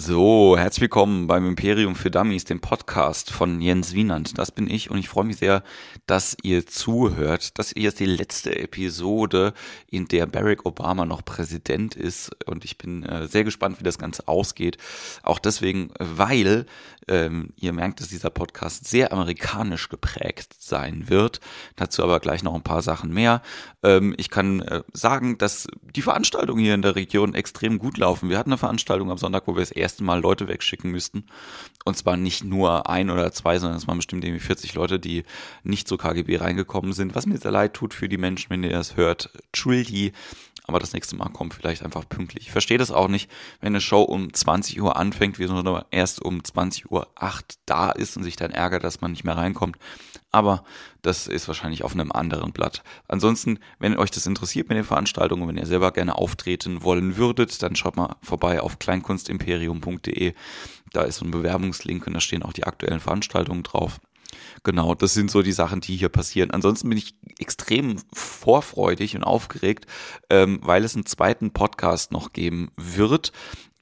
So, herzlich willkommen beim Imperium für Dummies, dem Podcast von Jens Wienand. Das bin ich und ich freue mich sehr, dass ihr zuhört. Das hier ist die letzte Episode, in der Barack Obama noch Präsident ist und ich bin äh, sehr gespannt, wie das Ganze ausgeht. Auch deswegen, weil ähm, ihr merkt, dass dieser Podcast sehr amerikanisch geprägt sein wird. Dazu aber gleich noch ein paar Sachen mehr. Ähm, ich kann äh, sagen, dass die Veranstaltungen hier in der Region extrem gut laufen. Wir hatten eine Veranstaltung am Sonntag, wo wir das erste Mal Leute wegschicken müssten. Und zwar nicht nur ein oder zwei, sondern es waren bestimmt irgendwie 40 Leute, die nicht zur KGB reingekommen sind. Was mir sehr leid tut für die Menschen, wenn ihr das hört. Trildi aber das nächste Mal kommt vielleicht einfach pünktlich. Ich verstehe das auch nicht, wenn eine Show um 20 Uhr anfängt, wir nur erst um 20 Uhr 8 da ist und sich dann ärgert, dass man nicht mehr reinkommt. Aber das ist wahrscheinlich auf einem anderen Blatt. Ansonsten, wenn euch das interessiert mit den Veranstaltungen, wenn ihr selber gerne auftreten wollen würdet, dann schaut mal vorbei auf kleinkunstimperium.de. Da ist so ein Bewerbungslink und da stehen auch die aktuellen Veranstaltungen drauf. Genau, das sind so die Sachen, die hier passieren. Ansonsten bin ich extrem vorfreudig und aufgeregt, ähm, weil es einen zweiten Podcast noch geben wird.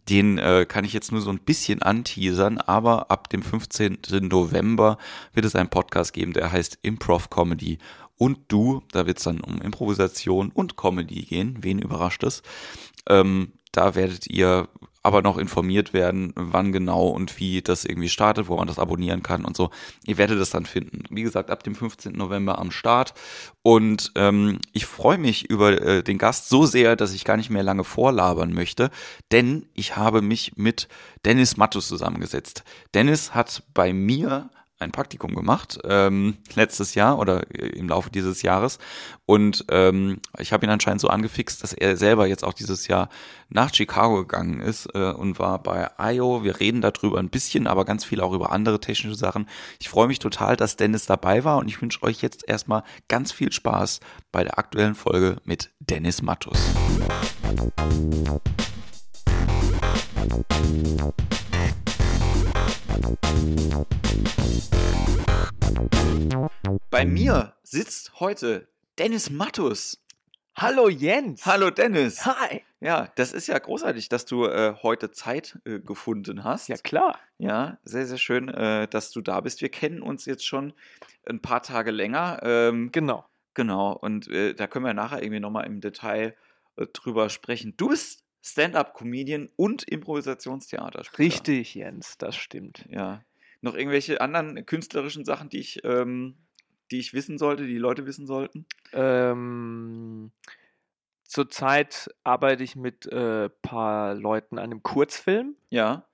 Den äh, kann ich jetzt nur so ein bisschen anteasern, aber ab dem 15. November wird es einen Podcast geben, der heißt Improv Comedy und du. Da wird es dann um Improvisation und Comedy gehen. Wen überrascht es? Ähm, da werdet ihr aber noch informiert werden, wann genau und wie das irgendwie startet, wo man das abonnieren kann und so. Ihr werdet das dann finden. Wie gesagt, ab dem 15. November am Start. Und ähm, ich freue mich über äh, den Gast so sehr, dass ich gar nicht mehr lange vorlabern möchte, denn ich habe mich mit Dennis Mattus zusammengesetzt. Dennis hat bei mir ein Praktikum gemacht, ähm, letztes Jahr oder im Laufe dieses Jahres. Und ähm, ich habe ihn anscheinend so angefixt, dass er selber jetzt auch dieses Jahr nach Chicago gegangen ist äh, und war bei IO. Wir reden darüber ein bisschen, aber ganz viel auch über andere technische Sachen. Ich freue mich total, dass Dennis dabei war und ich wünsche euch jetzt erstmal ganz viel Spaß bei der aktuellen Folge mit Dennis Mattus. Bei mir sitzt heute Dennis Mattus. Hallo Jens. Hallo Dennis. Hi. Ja, das ist ja großartig, dass du äh, heute Zeit äh, gefunden hast. Ja, klar. Ja, sehr, sehr schön, äh, dass du da bist. Wir kennen uns jetzt schon ein paar Tage länger. Ähm, genau. Genau, und äh, da können wir nachher irgendwie nochmal im Detail äh, drüber sprechen. Du bist Stand-up-Comedian und Improvisationstheater. Richtig, Jens, das stimmt. Ja. Noch irgendwelche anderen künstlerischen Sachen, die ich, ähm, die ich wissen sollte, die, Leute wissen sollten? Ähm, zurzeit arbeite ich mit ein äh, paar Leuten an einem Kurzfilm. Ja.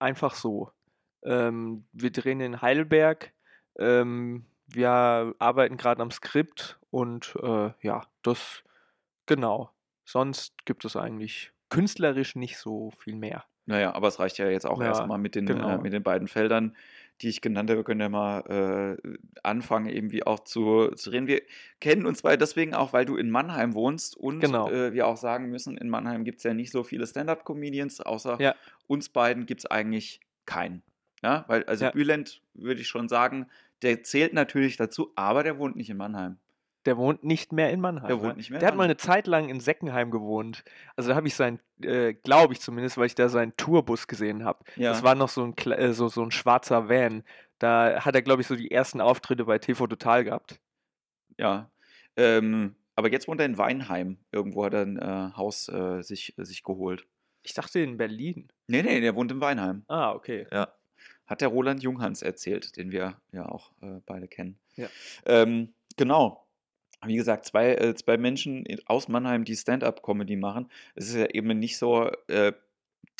Einfach so. Ähm, wir drehen in Heidelberg. Ähm, wir arbeiten gerade am Skript und äh, ja, das genau. Sonst gibt es eigentlich künstlerisch nicht so viel mehr. Naja, aber es reicht ja jetzt auch ja, erstmal mit, den, äh, genau. äh, mit den beiden Feldern, die ich genannt habe. Wir können ja mal äh, anfangen, irgendwie auch zu, zu reden. Wir kennen uns beide deswegen auch, weil du in Mannheim wohnst und genau. äh, wir auch sagen müssen, in Mannheim gibt es ja nicht so viele Stand-Up-Comedians, außer ja. uns beiden gibt es eigentlich keinen. Ja, weil, also ja. Bülent würde ich schon sagen, der zählt natürlich dazu, aber der wohnt nicht in Mannheim. Der wohnt nicht mehr in Mannheim. Der wohnt nicht mehr. Der hat mal eine Zeit lang in Seckenheim gewohnt. Also da habe ich sein, äh, glaube ich zumindest, weil ich da seinen Tourbus gesehen habe. Ja. Das war noch so ein, äh, so, so ein schwarzer Van. Da hat er, glaube ich, so die ersten Auftritte bei TV Total gehabt. Ja. Ähm, aber jetzt wohnt er in Weinheim. Irgendwo hat er ein äh, Haus äh, sich, sich geholt. Ich dachte in Berlin. Nee, nee, der wohnt in Weinheim. Ah, okay. Ja. Hat der Roland Junghans erzählt, den wir ja auch äh, beide kennen. Ja. Ähm, genau wie gesagt, zwei, äh, zwei Menschen aus Mannheim, die Stand-up-Comedy machen. Es ist ja eben nicht so äh,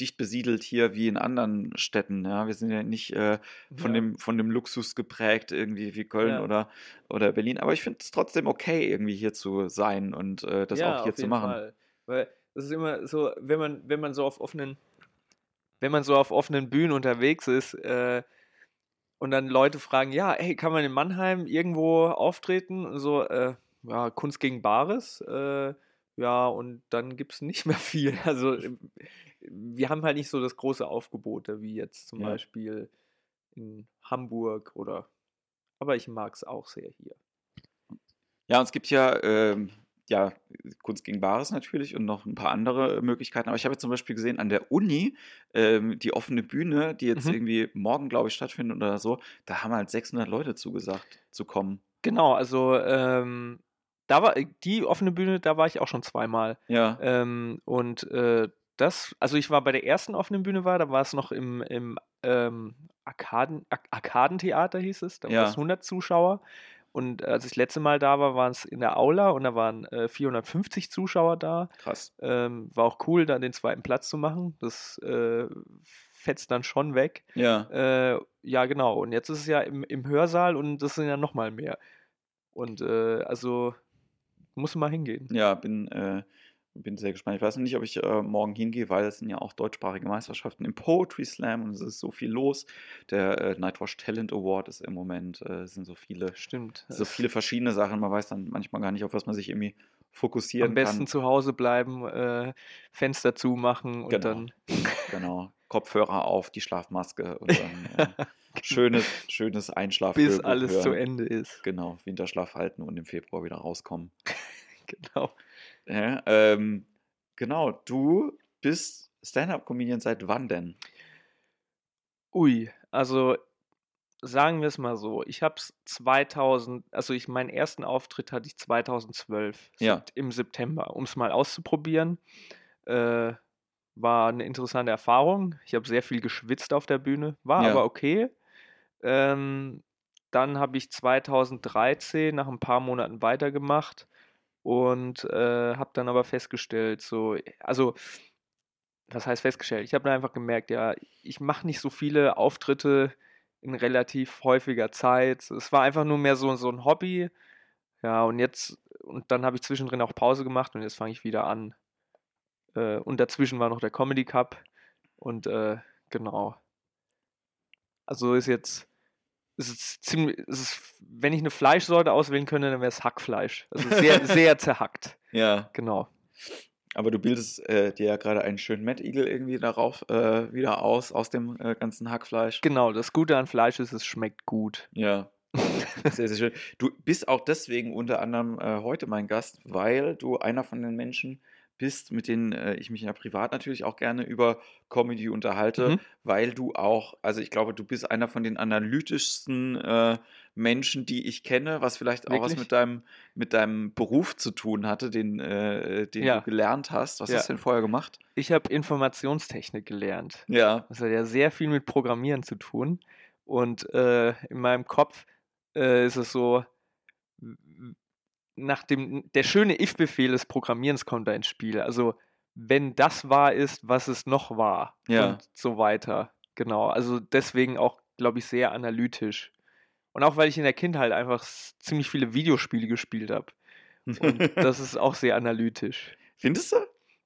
dicht besiedelt hier wie in anderen Städten. Ja? Wir sind ja nicht äh, von, ja. Dem, von dem Luxus geprägt, irgendwie wie Köln ja. oder, oder Berlin. Aber ich finde es trotzdem okay, irgendwie hier zu sein und äh, das ja, auch hier auf zu jeden machen. Fall. Weil es ist immer so, wenn man, wenn man so auf offenen, wenn man so auf offenen Bühnen unterwegs ist, äh, und dann Leute fragen, ja, hey, kann man in Mannheim irgendwo auftreten? Und so, äh, ja, Kunst gegen Bares. Äh, ja, und dann gibt es nicht mehr viel. Also ähm, wir haben halt nicht so das große Aufgebote wie jetzt zum ja. Beispiel in Hamburg oder. Aber ich mag es auch sehr hier. Ja, und es gibt ja ähm, ja, Kunst gegen Bares natürlich und noch ein paar andere Möglichkeiten. Aber ich habe jetzt zum Beispiel gesehen, an der Uni, ähm, die offene Bühne, die jetzt Mhm. irgendwie morgen, glaube ich, stattfindet oder so, da haben halt 600 Leute zugesagt, zu kommen. Genau, also ähm, da war die offene Bühne, da war ich auch schon zweimal. Ja, Ähm, und äh, das, also ich war bei der ersten offenen Bühne war, da war es noch im, im ähm, Arkaden, Ar Arkadentheater hieß es, da Ja. waren es 100 Zuschauer. Und als ich das letzte Mal da war, waren es in der Aula und da waren äh, 450 Zuschauer da. krass. Ähm, war auch cool, da den zweiten Platz zu machen. Das äh, fetzt dann schon weg. Ja, Äh, ja, genau. Und jetzt ist es ja im, im Hörsaal und das sind ja nochmal mehr. Und äh, also muss mal hingehen. ja, bin, äh, bin sehr gespannt. Ich weiß noch nicht, ob ich äh, morgen hingehe, weil es sind ja auch deutschsprachige Meisterschaften im Poetry Slam und es ist so viel los. Der äh, Nightwash Talent Award ist im Moment, äh, es sind so viele, Stimmt. so viele verschiedene Sachen. Man weiß dann manchmal gar nicht, auf was man sich irgendwie fokussieren Am besten kann. zu Hause bleiben, äh, Fenster zumachen und Genau. dann. Genau. Kopfhörer auf, die Schlafmaske und dann äh, schönes, schönes Einschlafhörbuch bis alles zu hören. Ende ist. Genau, Winterschlaf halten und im Februar wieder rauskommen. Genau. Ja, ähm, genau, du bist Stand-Up-Comedian seit wann denn? Ui, also sagen wir es mal so. Ich habe es 2000, also ich meinen ersten Auftritt hatte ich 2012 Ja. Im September, um es mal auszuprobieren. Äh, war eine interessante Erfahrung. Ich habe sehr viel geschwitzt auf der Bühne, war Ja. aber okay. Ähm, dann habe ich 2013 nach ein paar Monaten weitergemacht und äh, habe dann aber festgestellt, so, also, was heißt festgestellt? Ich habe dann einfach gemerkt, ja, ich mache nicht so viele Auftritte in relativ häufiger Zeit. Es war einfach nur mehr so, so ein Hobby. Ja, und jetzt, und dann habe ich zwischendrin auch Pause gemacht und jetzt fange ich wieder an. Äh, und dazwischen war noch der Comedy Cup. Und äh, genau. Also ist jetzt, es ist ziemlich, es ist, wenn ich eine Fleischsorte auswählen könnte, dann wäre es Hackfleisch. Also sehr, sehr zerhackt. Ja, Genau. aber du bildest äh, dir ja gerade einen schönen Mad Eagle irgendwie darauf äh, wieder aus, aus dem äh, ganzen Hackfleisch. Genau, das Gute an Fleisch ist, es schmeckt gut. Ja, sehr, sehr schön. Du bist auch deswegen unter anderem äh, heute mein Gast, weil du einer von den Menschen bist, mit denen äh, ich mich ja privat natürlich auch gerne über Comedy unterhalte, Mhm. weil du auch, also ich glaube, du bist einer von den analytischsten äh, Menschen, die ich kenne, was vielleicht auch was mit deinem, mit deinem Beruf zu tun hatte, den, äh, den Ja. du gelernt hast. Was Ja. hast du denn vorher gemacht? Ich habe Informationstechnik gelernt. Ja, Das hat ja sehr viel mit Programmieren zu tun. Und äh, in meinem Kopf äh, ist es so, nach dem, der schöne if-Befehl des Programmierens kommt da ins Spiel. Also, wenn das wahr ist, was es noch war. Ja. Und so weiter. Genau. Also deswegen auch, glaube ich, sehr analytisch. Und auch weil ich in der Kindheit einfach ziemlich viele Videospiele gespielt habe. Und das ist auch sehr analytisch. Findest du?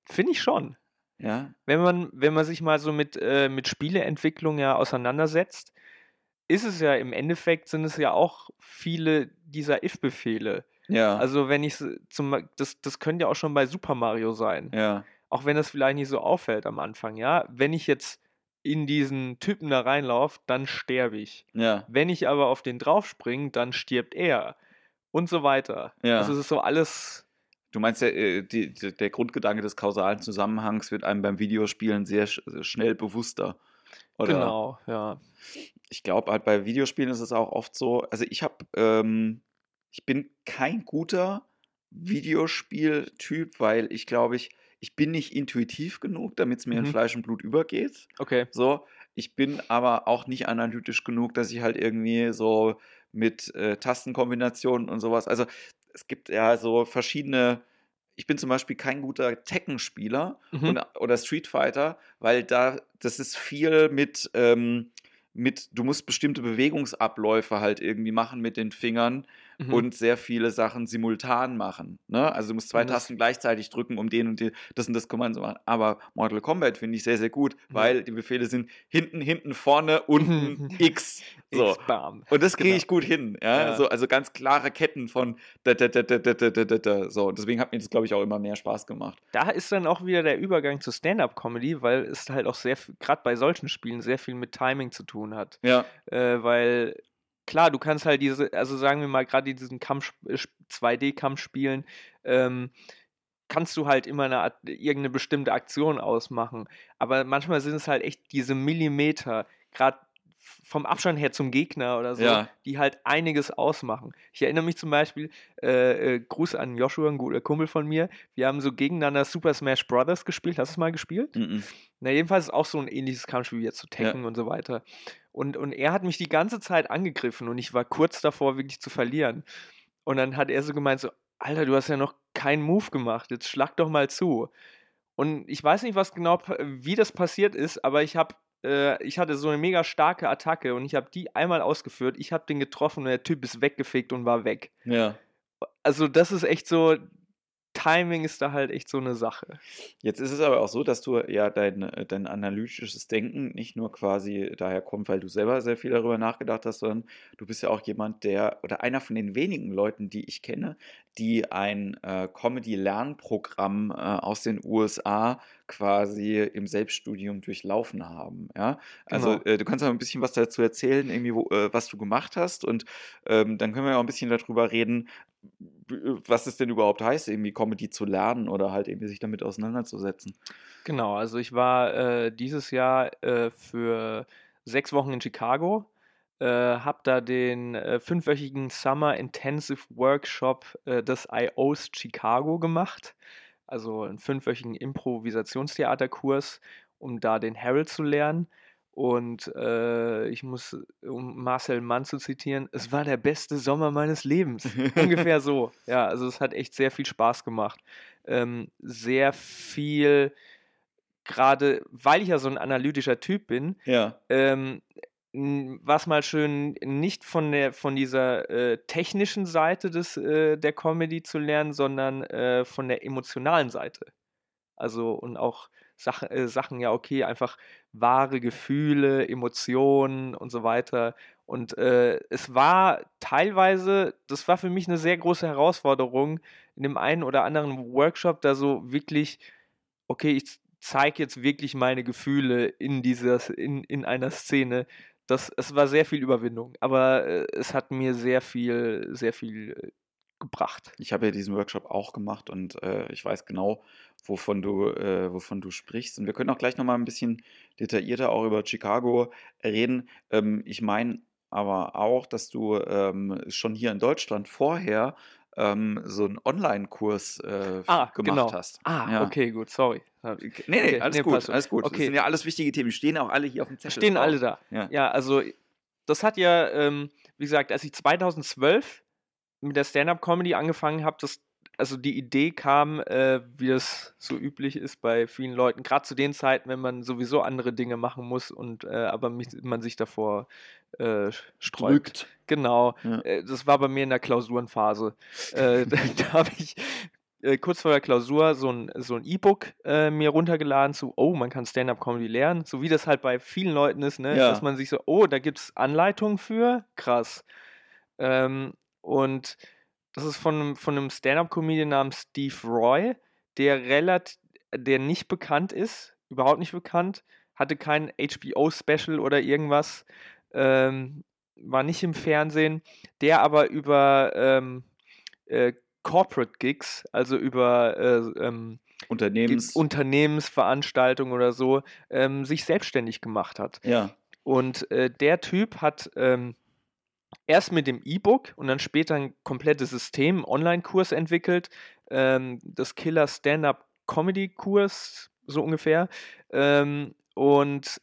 Finde ich schon Ja. wenn man, wenn man sich mal so mit, äh, mit Spieleentwicklung ja auseinandersetzt, ist es ja im Endeffekt sind es ja auch viele dieser if-Befehle. Ja. Also wenn ich zum das, das könnte ja auch schon bei Super Mario sein. ja. Auch wenn das vielleicht nicht so auffällt am Anfang, ja. Wenn ich jetzt in diesen Typen da reinlaufe, dann sterbe ich. Ja. Wenn ich aber auf den draufspringe, dann stirbt er. Und so weiter. Ja. Also es ist so alles. Du meinst ja, äh, die, der Grundgedanke des kausalen Zusammenhangs wird einem beim Videospielen sehr sch schnell bewusster. Oder Genau, ja. ich glaube halt bei Videospielen ist es auch oft so, also ich habe, ähm, ich bin kein guter Videospieltyp, weil ich glaube ich, ich bin nicht intuitiv genug, damit es mir in Mhm. Fleisch und Blut übergeht. Okay. So, ich bin aber auch nicht analytisch genug, dass ich halt irgendwie so mit äh, Tastenkombinationen und sowas. Also es gibt ja so verschiedene. Ich bin zum Beispiel kein guter Tekken-Spieler Mhm. oder Street Fighter, weil da das ist viel mit ähm, mit. Du musst bestimmte Bewegungsabläufe halt irgendwie machen mit den Fingern mhm. und sehr viele Sachen simultan machen. Ne? Also du musst zwei mhm. Tasten gleichzeitig drücken, um den und den, das und das Kommando zu machen. Aber Mortal Kombat finde ich sehr, sehr gut, mhm. weil die Befehle sind hinten, hinten, vorne, unten, X. So. X bam. Und das kriege genau. ich gut hin. Ja? ja. So, also ganz klare Ketten von da, da, da, da, da, da, da, da. So, und deswegen hat mir das, glaube ich, auch immer mehr Spaß gemacht. Da ist dann auch wieder der Übergang zu Stand-Up-Comedy, weil es halt auch sehr, gerade bei solchen Spielen, sehr viel mit Timing zu tun hat. Ja. Äh, weil klar, du kannst halt diese, also sagen wir mal, gerade diesen Kampf, 2D-Kampfspielen, ähm, kannst du halt immer eine Art, irgendeine bestimmte Aktion ausmachen. Aber manchmal sind es halt echt diese Millimeter, gerade vom Abstand her zum Gegner oder so, Ja. die halt einiges ausmachen. Ich erinnere mich zum Beispiel, äh, äh, Gruß an Joshua, ein guter Kumpel von mir, wir haben so gegeneinander Super Smash Brothers gespielt. Hast du es mal gespielt? Mhm. Na, jedenfalls ist auch so ein ähnliches Kampfspiel wie jetzt zu Tekken und so weiter. Und, und er hat mich die ganze Zeit angegriffen und ich war kurz davor, wirklich zu verlieren. Und dann hat er so gemeint, so, Alter, du hast ja noch keinen Move gemacht, jetzt schlag doch mal zu. Und ich weiß nicht, was genau, wie das passiert ist, aber ich habe, äh, ich hatte so eine mega starke Attacke und ich habe die einmal ausgeführt, ich habe den getroffen und der Typ ist weggefegt und war weg. Ja. Also das ist echt so, Timing ist da halt echt so eine Sache. Jetzt ist es aber auch so, dass du ja dein, äh, dein analytisches Denken nicht nur quasi daher kommt, weil du selber sehr viel darüber nachgedacht hast, sondern du bist ja auch jemand, der oder einer von den wenigen Leuten, die ich kenne, die ein äh, Comedy-Lernprogramm äh, aus den USA quasi im Selbststudium durchlaufen haben. Ja? Also Genau. äh, du kannst auch ein bisschen was dazu erzählen, irgendwie, wo, äh, was du gemacht hast und ähm, dann können wir auch ein bisschen darüber reden, was es denn überhaupt heißt, irgendwie Comedy zu lernen oder halt irgendwie sich damit auseinanderzusetzen. Genau, also ich war äh, dieses Jahr äh, für sechs Wochen in Chicago, äh, habe da den äh, fünfwöchigen Summer Intensive Workshop äh, des IOs Chicago gemacht, also einen fünfwöchigen Improvisationstheaterkurs, um da den Harold zu lernen. Und äh, ich muss, um Marcel Mann zu zitieren, es war der beste Sommer meines Lebens. Ungefähr so. Ja, also es hat echt sehr viel Spaß gemacht. Ähm, sehr viel gerade weil ich ja so ein analytischer Typ bin, Ja, ähm, was mal schön nicht von der von dieser äh, technischen Seite des äh, der Comedy zu lernen, sondern äh, von der emotionalen Seite. Also und auch Sachen, äh, Sachen ja okay, einfach wahre Gefühle, Emotionen und so weiter. Und äh, es war teilweise, das war für mich eine sehr große Herausforderung, in dem einen oder anderen Workshop da so wirklich, okay, ich zeige jetzt wirklich meine Gefühle in dieser, in, in einer Szene. Das, es war sehr viel Überwindung, aber äh, es hat mir sehr viel, sehr viel äh, gebracht. ich habe ja diesen Workshop auch gemacht und äh, ich weiß genau, wovon du, äh, wovon du sprichst. Und wir können auch gleich nochmal ein bisschen detaillierter auch über Chicago reden. Ähm, ich meine aber auch, dass du ähm, schon hier in Deutschland vorher ähm, so einen Online-Kurs äh, Ah, gemacht genau. hast. Ah, Ja. okay, gut, sorry. Nee, nee, Okay, alles nee, gut, passt schon. alles gut. Das Okay. sind ja alles wichtige Themen. Die stehen auch alle hier auf dem Zettel. Stehen drauf. alle da. Ja. Ja, also das hat ja, ähm, wie gesagt, als ich 2012 mit der Stand-up-Comedy angefangen habe, das, also die Idee kam, äh, wie das so üblich ist bei vielen Leuten, gerade zu den Zeiten, wenn man sowieso andere Dinge machen muss und äh, aber mich, man sich davor äh, sträubt. Genau. Ja. Äh, das war bei mir in der Klausurenphase. äh, da da habe ich äh, kurz vor der Klausur so ein, so ein E-Book äh, mir runtergeladen zu, oh, man kann Stand-Up-Comedy lernen, so wie das halt bei vielen Leuten ist, ne? Ja. dass man sich so, oh, da gibt es Anleitungen für, krass. Ähm, und das ist von, einem- von einem Stand-Up-Comedian namens Steve Roy, der relativ, der nicht bekannt ist, überhaupt nicht bekannt, hatte kein HBO-Special oder irgendwas, ähm, war nicht im Fernsehen, der aber über ähm, äh, Corporate Gigs, also über äh, ähm, Unternehmens. Unternehmensveranstaltungen oder so, ähm, sich selbstständig gemacht hat. ja. Und äh, der Typ hat ähm, erst mit dem E-Book und dann später ein komplettes System, Online-Kurs entwickelt, ähm, das Killer Stand-Up Comedy-Kurs, so ungefähr, ähm, und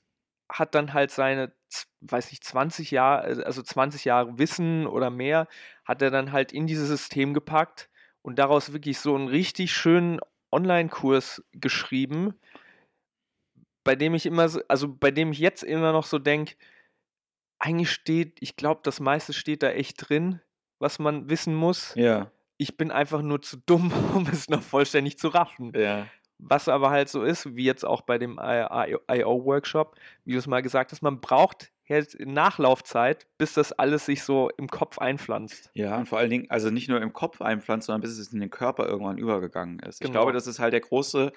hat dann halt seine, weiß ich, 20 Jahre, also 20 Jahre Wissen oder mehr, hat er dann halt in dieses System gepackt und daraus wirklich so einen richtig schönen Online-Kurs geschrieben, bei dem ich immer, so, also bei dem ich jetzt immer noch so denke, eigentlich steht, ich glaube, das meiste steht da echt drin, was man wissen muss. Ja. Ich bin einfach nur zu dumm, um es noch vollständig zu raffen. Ja. Was aber halt so ist, wie jetzt auch bei dem IO-Workshop, wie du es mal gesagt hast, man braucht Nachlaufzeit, bis das alles sich so im Kopf einpflanzt. Ja, und vor allen Dingen, also nicht nur im Kopf einpflanzt, sondern bis es in den Körper irgendwann übergegangen ist. Ich Genau. glaube, das ist halt der große,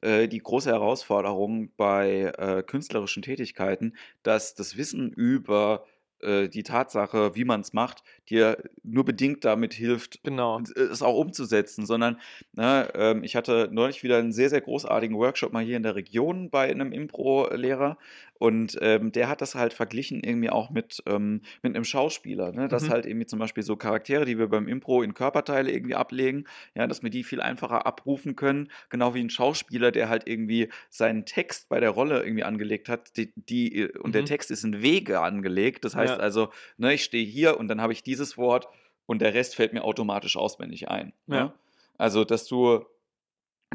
äh, die große Herausforderung bei äh, künstlerischen Tätigkeiten, dass das Wissen über äh, die Tatsache, wie man es macht, dir nur bedingt damit hilft, Genau. es auch umzusetzen, sondern ne, ähm, ich hatte neulich wieder einen sehr, sehr großartigen Workshop mal hier in der Region bei einem Impro-Lehrer und ähm, der hat das halt verglichen irgendwie auch mit, ähm, mit einem Schauspieler, ne? dass Mhm. halt irgendwie zum Beispiel so Charaktere, die wir beim Impro in Körperteile irgendwie ablegen, ja, dass wir die viel einfacher abrufen können, genau wie ein Schauspieler, der halt irgendwie seinen Text bei der Rolle irgendwie angelegt hat, die, die und der Mhm. Text ist in Wege angelegt, das heißt Ja. also, ne, ich stehe hier und dann habe ich dieses Wort und der Rest fällt mir automatisch auswendig ein. Ne? Ja. Also, dass du,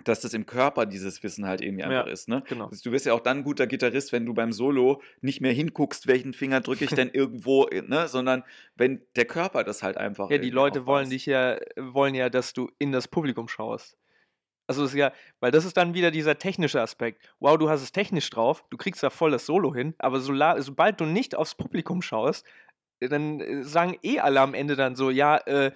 dass das im Körper dieses Wissen halt irgendwie einfach Ja. ist. Ne? Genau. Du wirst ja auch dann ein guter Gitarrist, wenn du beim Solo nicht mehr hinguckst, welchen Finger drücke ich denn irgendwo, ne? sondern wenn der Körper das halt einfach. Ja, die Leute wollen dich ja, wollen ja, dass du in das Publikum schaust. Also das ist ja, weil das ist dann wieder dieser technische Aspekt. Wow, du hast es technisch drauf, du kriegst da voll das Solo hin, aber sola- sobald du nicht aufs Publikum schaust, dann äh, sagen eh alle am Ende dann so, ja, äh,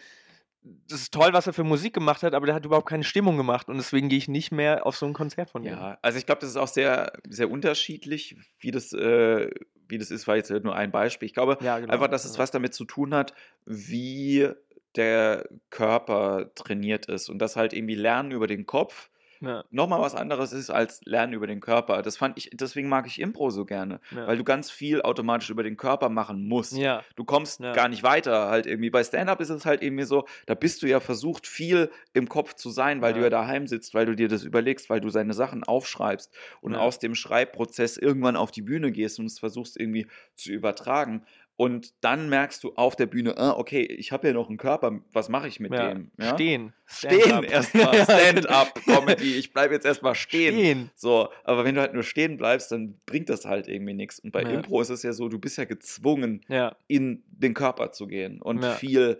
das ist toll, was er für Musik gemacht hat, aber der hat überhaupt keine Stimmung gemacht und deswegen gehe ich nicht mehr auf so ein Konzert von ihm. Ja, also ich glaube, das ist auch sehr, sehr unterschiedlich, wie das, äh, wie das ist, war jetzt nur ein Beispiel. Ich glaube Ja, genau. einfach, dass es was damit zu tun hat, wie der Körper trainiert ist und das halt irgendwie Lernen über den Kopf Ja, nochmal was anderes ist als Lernen über den Körper. Das fand ich, deswegen mag ich Impro so gerne, ja. weil du ganz viel automatisch über den Körper machen musst. ja, Du kommst Ja. gar nicht weiter. Halt irgendwie bei Stand-up ist es halt irgendwie so, da bist du ja versucht, viel im Kopf zu sein, weil du Ja. daheim sitzt, weil du dir das überlegst, weil du seine Sachen aufschreibst und aus dem Schreibprozess irgendwann auf die Bühne gehst und es versuchst irgendwie zu übertragen. Und dann merkst du auf der Bühne, ah, okay, ich habe ja noch einen Körper, was mache ich mit ja. dem? Ja? Stehen. Stehen erstmal, Stand-up-Comedy. Ich bleibe jetzt erstmal stehen. Stehen. So, aber wenn du halt nur stehen bleibst, dann bringt das halt irgendwie nichts. Und bei Ja. Impro ist es ja so, du bist ja gezwungen, in den Körper zu gehen und viel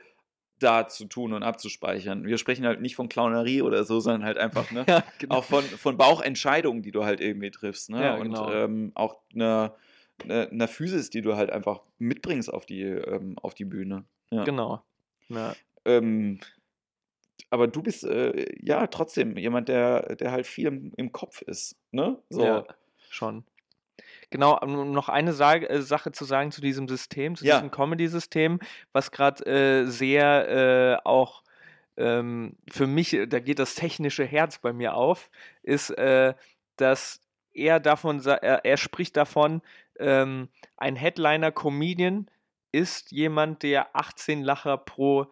da zu tun und abzuspeichern. Wir sprechen halt nicht von Clownerie oder so, sondern halt einfach, ne? ja genau. Auch von, von Bauchentscheidungen, die du halt irgendwie triffst, ne? Ja, und genau. ähm, auch einer eine, eine Physis, die du halt einfach mitbringst auf die, ähm, auf die Bühne. Ja. Genau. Ja. Ähm, aber du bist äh, ja trotzdem jemand, der, der halt viel im, im Kopf ist, ne? So. Ja, schon. Genau, um noch eine Sage, äh, Sache zu sagen zu diesem System, zu Ja. diesem Comedy-System, was gerade äh, sehr äh, auch ähm, für mich, äh, da geht das technische Herz bei mir auf, ist, äh, dass er davon, er, er spricht davon, ähm, ein Headliner-Comedian ist jemand, der 18 Lacher pro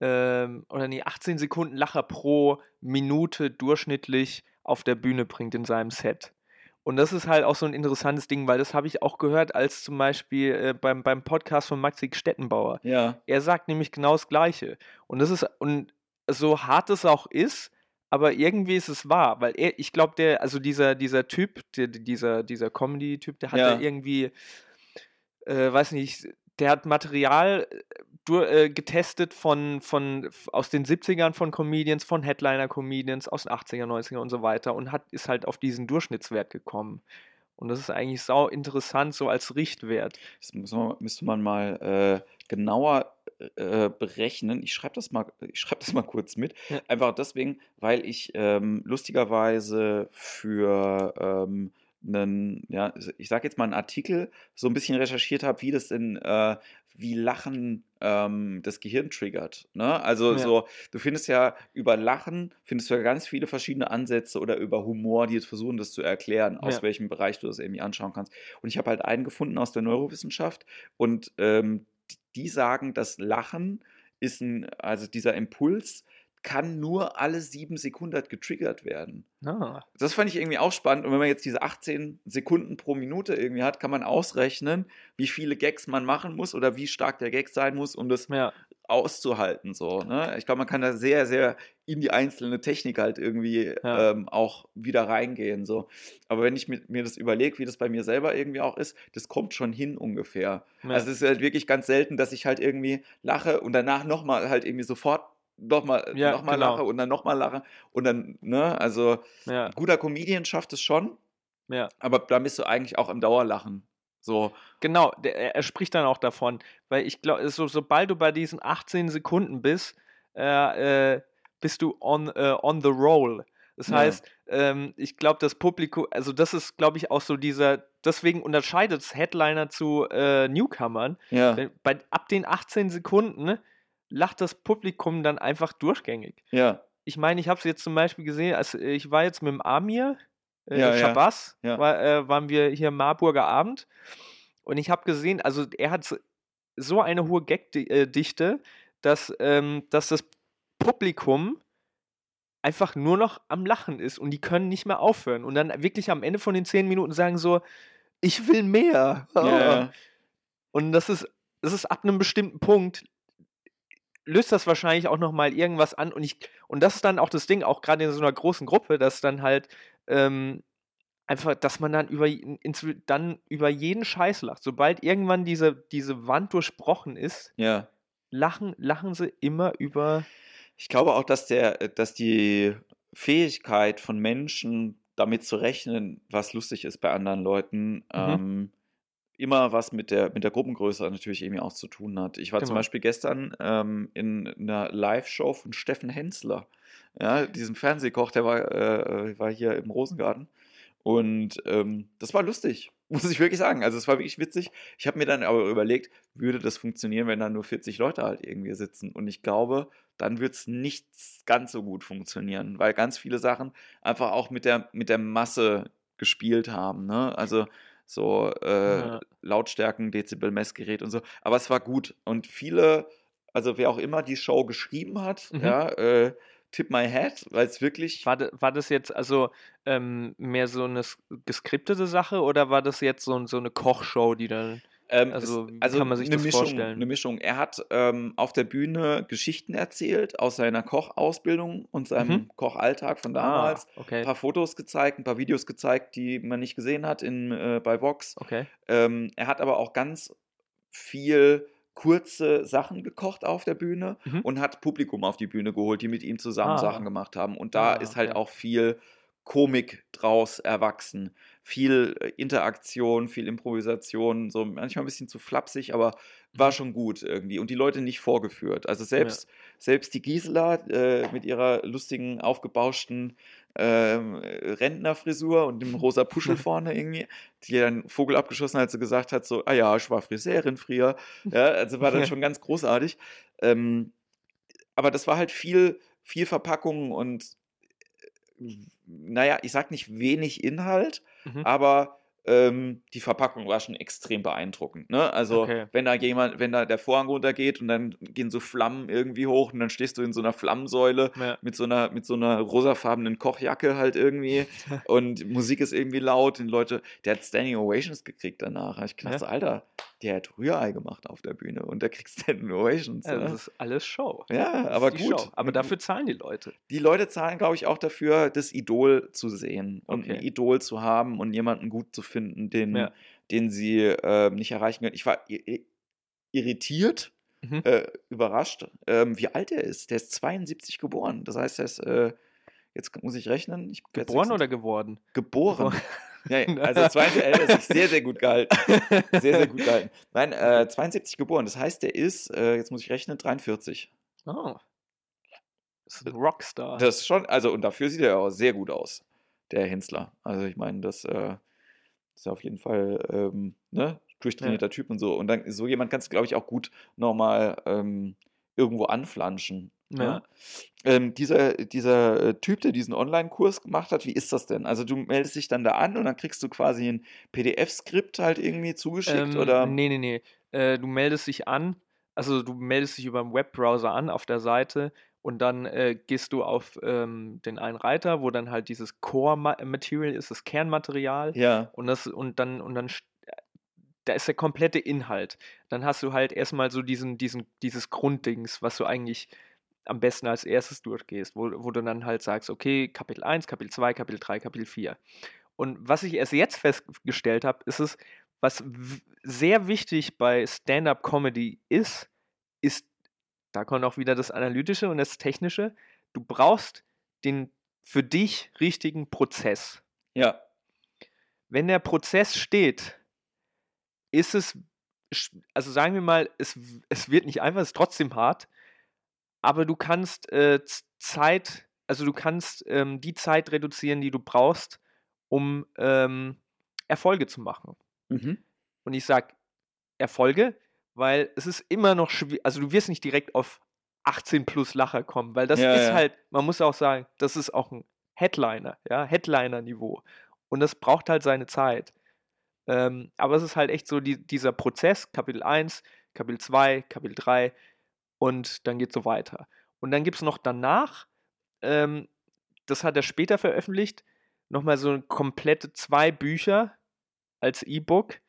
ähm, oder nee, 18 Sekunden Lacher pro Minute durchschnittlich auf der Bühne bringt in seinem Set. Und das ist halt auch so ein interessantes Ding, weil das habe ich auch gehört, als zum Beispiel äh, beim, beim Podcast von Maxi Stettenbauer. Ja, Er sagt nämlich genau das Gleiche. Und das ist, und so hart es auch ist, aber irgendwie ist es wahr, weil er, ich glaube, der, also dieser, dieser Typ, der, dieser, dieser Comedy-Typ, der hat Ja. da irgendwie, äh, weiß nicht, der hat Material äh, äh, getestet von, von, aus den 70ern von Comedians, von Headliner-Comedians, aus den 80er, 90er und so weiter und hat, ist halt auf diesen Durchschnittswert gekommen. Und das ist eigentlich sau interessant, so als Richtwert. das muss man, müsste man mal äh, genauer äh, berechnen. Ich schreibe das, mal- ich schreib das mal kurz mit. Ja. Einfach deswegen, weil ich ähm, lustigerweise für ähm, einen, ja, ich sage jetzt mal einen Artikel so ein bisschen recherchiert habe, wie das denn, äh, wie Lachen ähm, das Gehirn triggert. Ne? Also Ja. so, du findest ja über Lachen, findest du ja ganz viele verschiedene Ansätze oder über Humor, die jetzt versuchen, das zu erklären, aus Ja. welchem Bereich du das irgendwie anschauen kannst. Und ich habe halt einen gefunden aus der Neurowissenschaft und ähm, die sagen, dass Lachen ist ein, also dieser Impuls kann nur alle sieben Sekunden getriggert werden. Ah, Das fand ich irgendwie auch spannend. Und wenn man jetzt diese 18 Sekunden pro Minute irgendwie hat, kann man ausrechnen, wie viele Gags man machen muss oder wie stark der Gag sein muss, um das ja, auszuhalten. So, ne? Ich glaube, man kann da sehr, sehr in die einzelne Technik halt irgendwie Ja. ähm, auch wieder reingehen. So. Aber wenn ich mir, mir das überlege, wie das bei mir selber irgendwie auch ist, das kommt schon hin ungefähr. ja. Also es ist halt wirklich ganz selten, dass ich halt irgendwie lache und danach nochmal halt irgendwie sofort nochmal Ja, noch mal genau. lache und dann nochmal lache und dann, ne, also ja, guter Comedian schafft es schon, ja. aber dann bist du eigentlich auch im Dauerlachen. So, Genau, der, er, spricht dann auch davon, weil ich glaube, so, sobald du bei diesen 18 Sekunden bist, äh, äh, bist du on, äh, on the roll. Das Ja. heißt, ähm, ich glaube, das Publikum, also das ist, glaube ich, auch so dieser, deswegen unterscheidet es Headliner zu äh, Newcomern. Ja. Bei, ab den 18 Sekunden lacht das Publikum dann einfach durchgängig. Ja. Ich meine, ich habe es jetzt zum Beispiel gesehen, als äh, ich war jetzt mit dem Amir, äh, Ja. Shabazz, Ja. War, äh, waren wir hier im Marburger Abend und ich habe gesehen, also er hat so- eine hohe Gagdichte, dass, ähm, dass das Publikum einfach nur noch am Lachen ist und die können nicht mehr aufhören und dann wirklich am Ende von den zehn Minuten sagen so, ich will mehr. Ja. Und das ist, das ist ab einem bestimmten Punkt, löst das wahrscheinlich auch nochmal irgendwas an. Und ich, und das ist dann auch das Ding, auch gerade in so einer großen Gruppe, dass dann halt ähm, einfach, dass man dann über, dann über jeden Scheiß lacht. Sobald irgendwann diese, diese Wand durchbrochen ist, ja. lachen, lachen sie immer über. Ich glaube auch, dass der, dass die Fähigkeit von Menschen, damit zu rechnen, was lustig ist bei anderen Leuten, ähm, immer was mit der, mit der Gruppengröße natürlich irgendwie auch zu tun hat. Ich war zum Genau. Beispiel gestern ähm, in einer Live-Show von Steffen Hensler, ja, diesem Fernsehkoch, der war, äh, war hier im Rosengarten. Und ähm, das war lustig, muss ich wirklich sagen. Also es war wirklich witzig. Ich habe mir dann aber überlegt, würde das funktionieren, wenn da nur 40 Leute halt irgendwie sitzen? Und ich glaube, dann wird es nicht ganz so gut funktionieren, weil ganz viele Sachen einfach auch mit der, mit der Masse gespielt haben. Ne? Also so äh, Ja. Lautstärken, Dezibel-Messgerät und so. Aber es war gut. Und viele, also wer auch immer die Show geschrieben hat, Mhm. ja, äh, tip my head, weil es wirklich. War, war das jetzt also ähm, mehr so eine geskriptete Sache oder war das jetzt so, ein- so eine Kochshow, die dann. Ähm, Also, es- wie kann man sich eine das Mischung, vorstellen? Eine Mischung. Er hat ähm, auf der Bühne Geschichten erzählt aus seiner Kochausbildung und seinem Mhm. Kochalltag von damals. Ah, Ein okay. paar Fotos gezeigt, ein paar Videos gezeigt, die man nicht gesehen hat in, äh, bei Vox. Okay. Ähm, er hat aber auch ganz viel kurze Sachen gekocht auf der Bühne Mhm. und hat Publikum auf die Bühne geholt, die mit ihm zusammen Ah. Sachen gemacht haben. Und da Ah, ist halt okay. auch viel Komik draus erwachsen. Viel äh, Interaktion, viel Improvisation, so manchmal ein bisschen zu flapsig, aber Mhm. war schon gut irgendwie. Und die Leute nicht vorgeführt. Also selbst, selbst die Gisela äh, mit ihrer lustigen, aufgebauschten ähm, Rentnerfrisur und dem rosa Puschel vorne irgendwie, die einen Vogel abgeschossen hat, als sie gesagt hat, so, ah ja, ich war Friseurin früher. Ja, also war dann schon ganz großartig. Ähm, aber das war halt viel, viel Verpackung und äh, naja, ich sag nicht wenig Inhalt, Mhm. aber ähm, die Verpackung war schon extrem beeindruckend. Ne? Also Okay. wenn da jemand, wenn da der Vorhang runtergeht und dann gehen so Flammen irgendwie hoch und dann stehst du in so einer Flammensäule Ja. mit so einer, mit so einer rosafarbenen Kochjacke halt irgendwie und Musik ist irgendwie laut und Leute, der hat Standing Ovations gekriegt danach. Ich gedacht, Ja. Alter, der hat Rührei gemacht auf der Bühne und der kriegt Standing Ovations. Ja, das ist alles Show. ja, aber gut. Show. Aber dafür zahlen die Leute. Die Leute zahlen, glaube ich, auch dafür, das Idol zu sehen und ein Okay. Idol zu haben und jemanden gut zu finden, den, Ja. den sie äh, nicht erreichen können. Ich war irritiert, Mhm. äh, überrascht, ähm, wie alt er ist. Der ist 72 geboren. Das heißt, er ist, äh, jetzt muss ich rechnen. Ich Geboren 26 oder geworden? Geboren. Ja, also 20, er hat sich sehr, sehr gut gehalten. Sehr, sehr gut gehalten. Nein, äh, 72 geboren. Das heißt, der ist, äh, jetzt muss ich rechnen, 43. Oh. Das ist ein Rockstar. Das ist schon, also und dafür sieht er auch sehr gut aus, der Hensler. Also ich meine, das äh, ist auf jeden Fall ähm, ne, durchtrainierter Typ und so. Und dann so jemand kannst du, glaube ich, auch gut nochmal ähm, irgendwo anflanschen. Ne? Ja. Ähm, dieser dieser äh, Typ, der diesen Online-Kurs gemacht hat, wie ist das denn? Also du meldest dich dann da an und dann kriegst du quasi ein PDF-Skript halt irgendwie zugeschickt Ähm, oder? Nee, nee, nee. Äh, du meldest dich an, also du meldest dich über den Webbrowser an auf der Seite und dann äh, gehst du auf ähm, den einen Reiter, wo dann halt dieses Core-Material ist, das Kernmaterial. Ja, Und das und dann und dann st- da ist der komplette Inhalt. Dann hast du halt erstmal so diesen diesen dieses Grunddings, was du eigentlich am besten als erstes durchgehst, wo, wo du dann halt sagst, okay, Kapitel 1, Kapitel 2, Kapitel 3, Kapitel 4. Und was ich erst jetzt festgestellt habe, ist es, was sehr wichtig bei Stand-up-Comedy ist, ist, da kommt auch wieder das Analytische und das Technische, du brauchst den für dich richtigen Prozess ja, wenn der Prozess steht, ist es, also sagen wir mal, es, es wird nicht einfach, es ist trotzdem hart, aber du kannst äh, Zeit also du kannst ähm, die Zeit reduzieren, die du brauchst, um ähm, Erfolge zu machen. Mhm. Und ich sage Erfolge, weil es ist immer noch schwierig, also du wirst nicht direkt auf 18 plus Lacher kommen, weil das Ja, ist ja. halt, man muss auch sagen, das ist auch ein Headliner, ja, Headliner-Niveau. Und das braucht halt seine Zeit. Ähm, aber es ist halt echt so die, dieser Prozess, Kapitel 1, Kapitel 2, Kapitel 3 und dann geht so weiter. Und dann gibt es noch danach, ähm, das hat er später veröffentlicht, nochmal so komplette zwei Bücher als E-Book.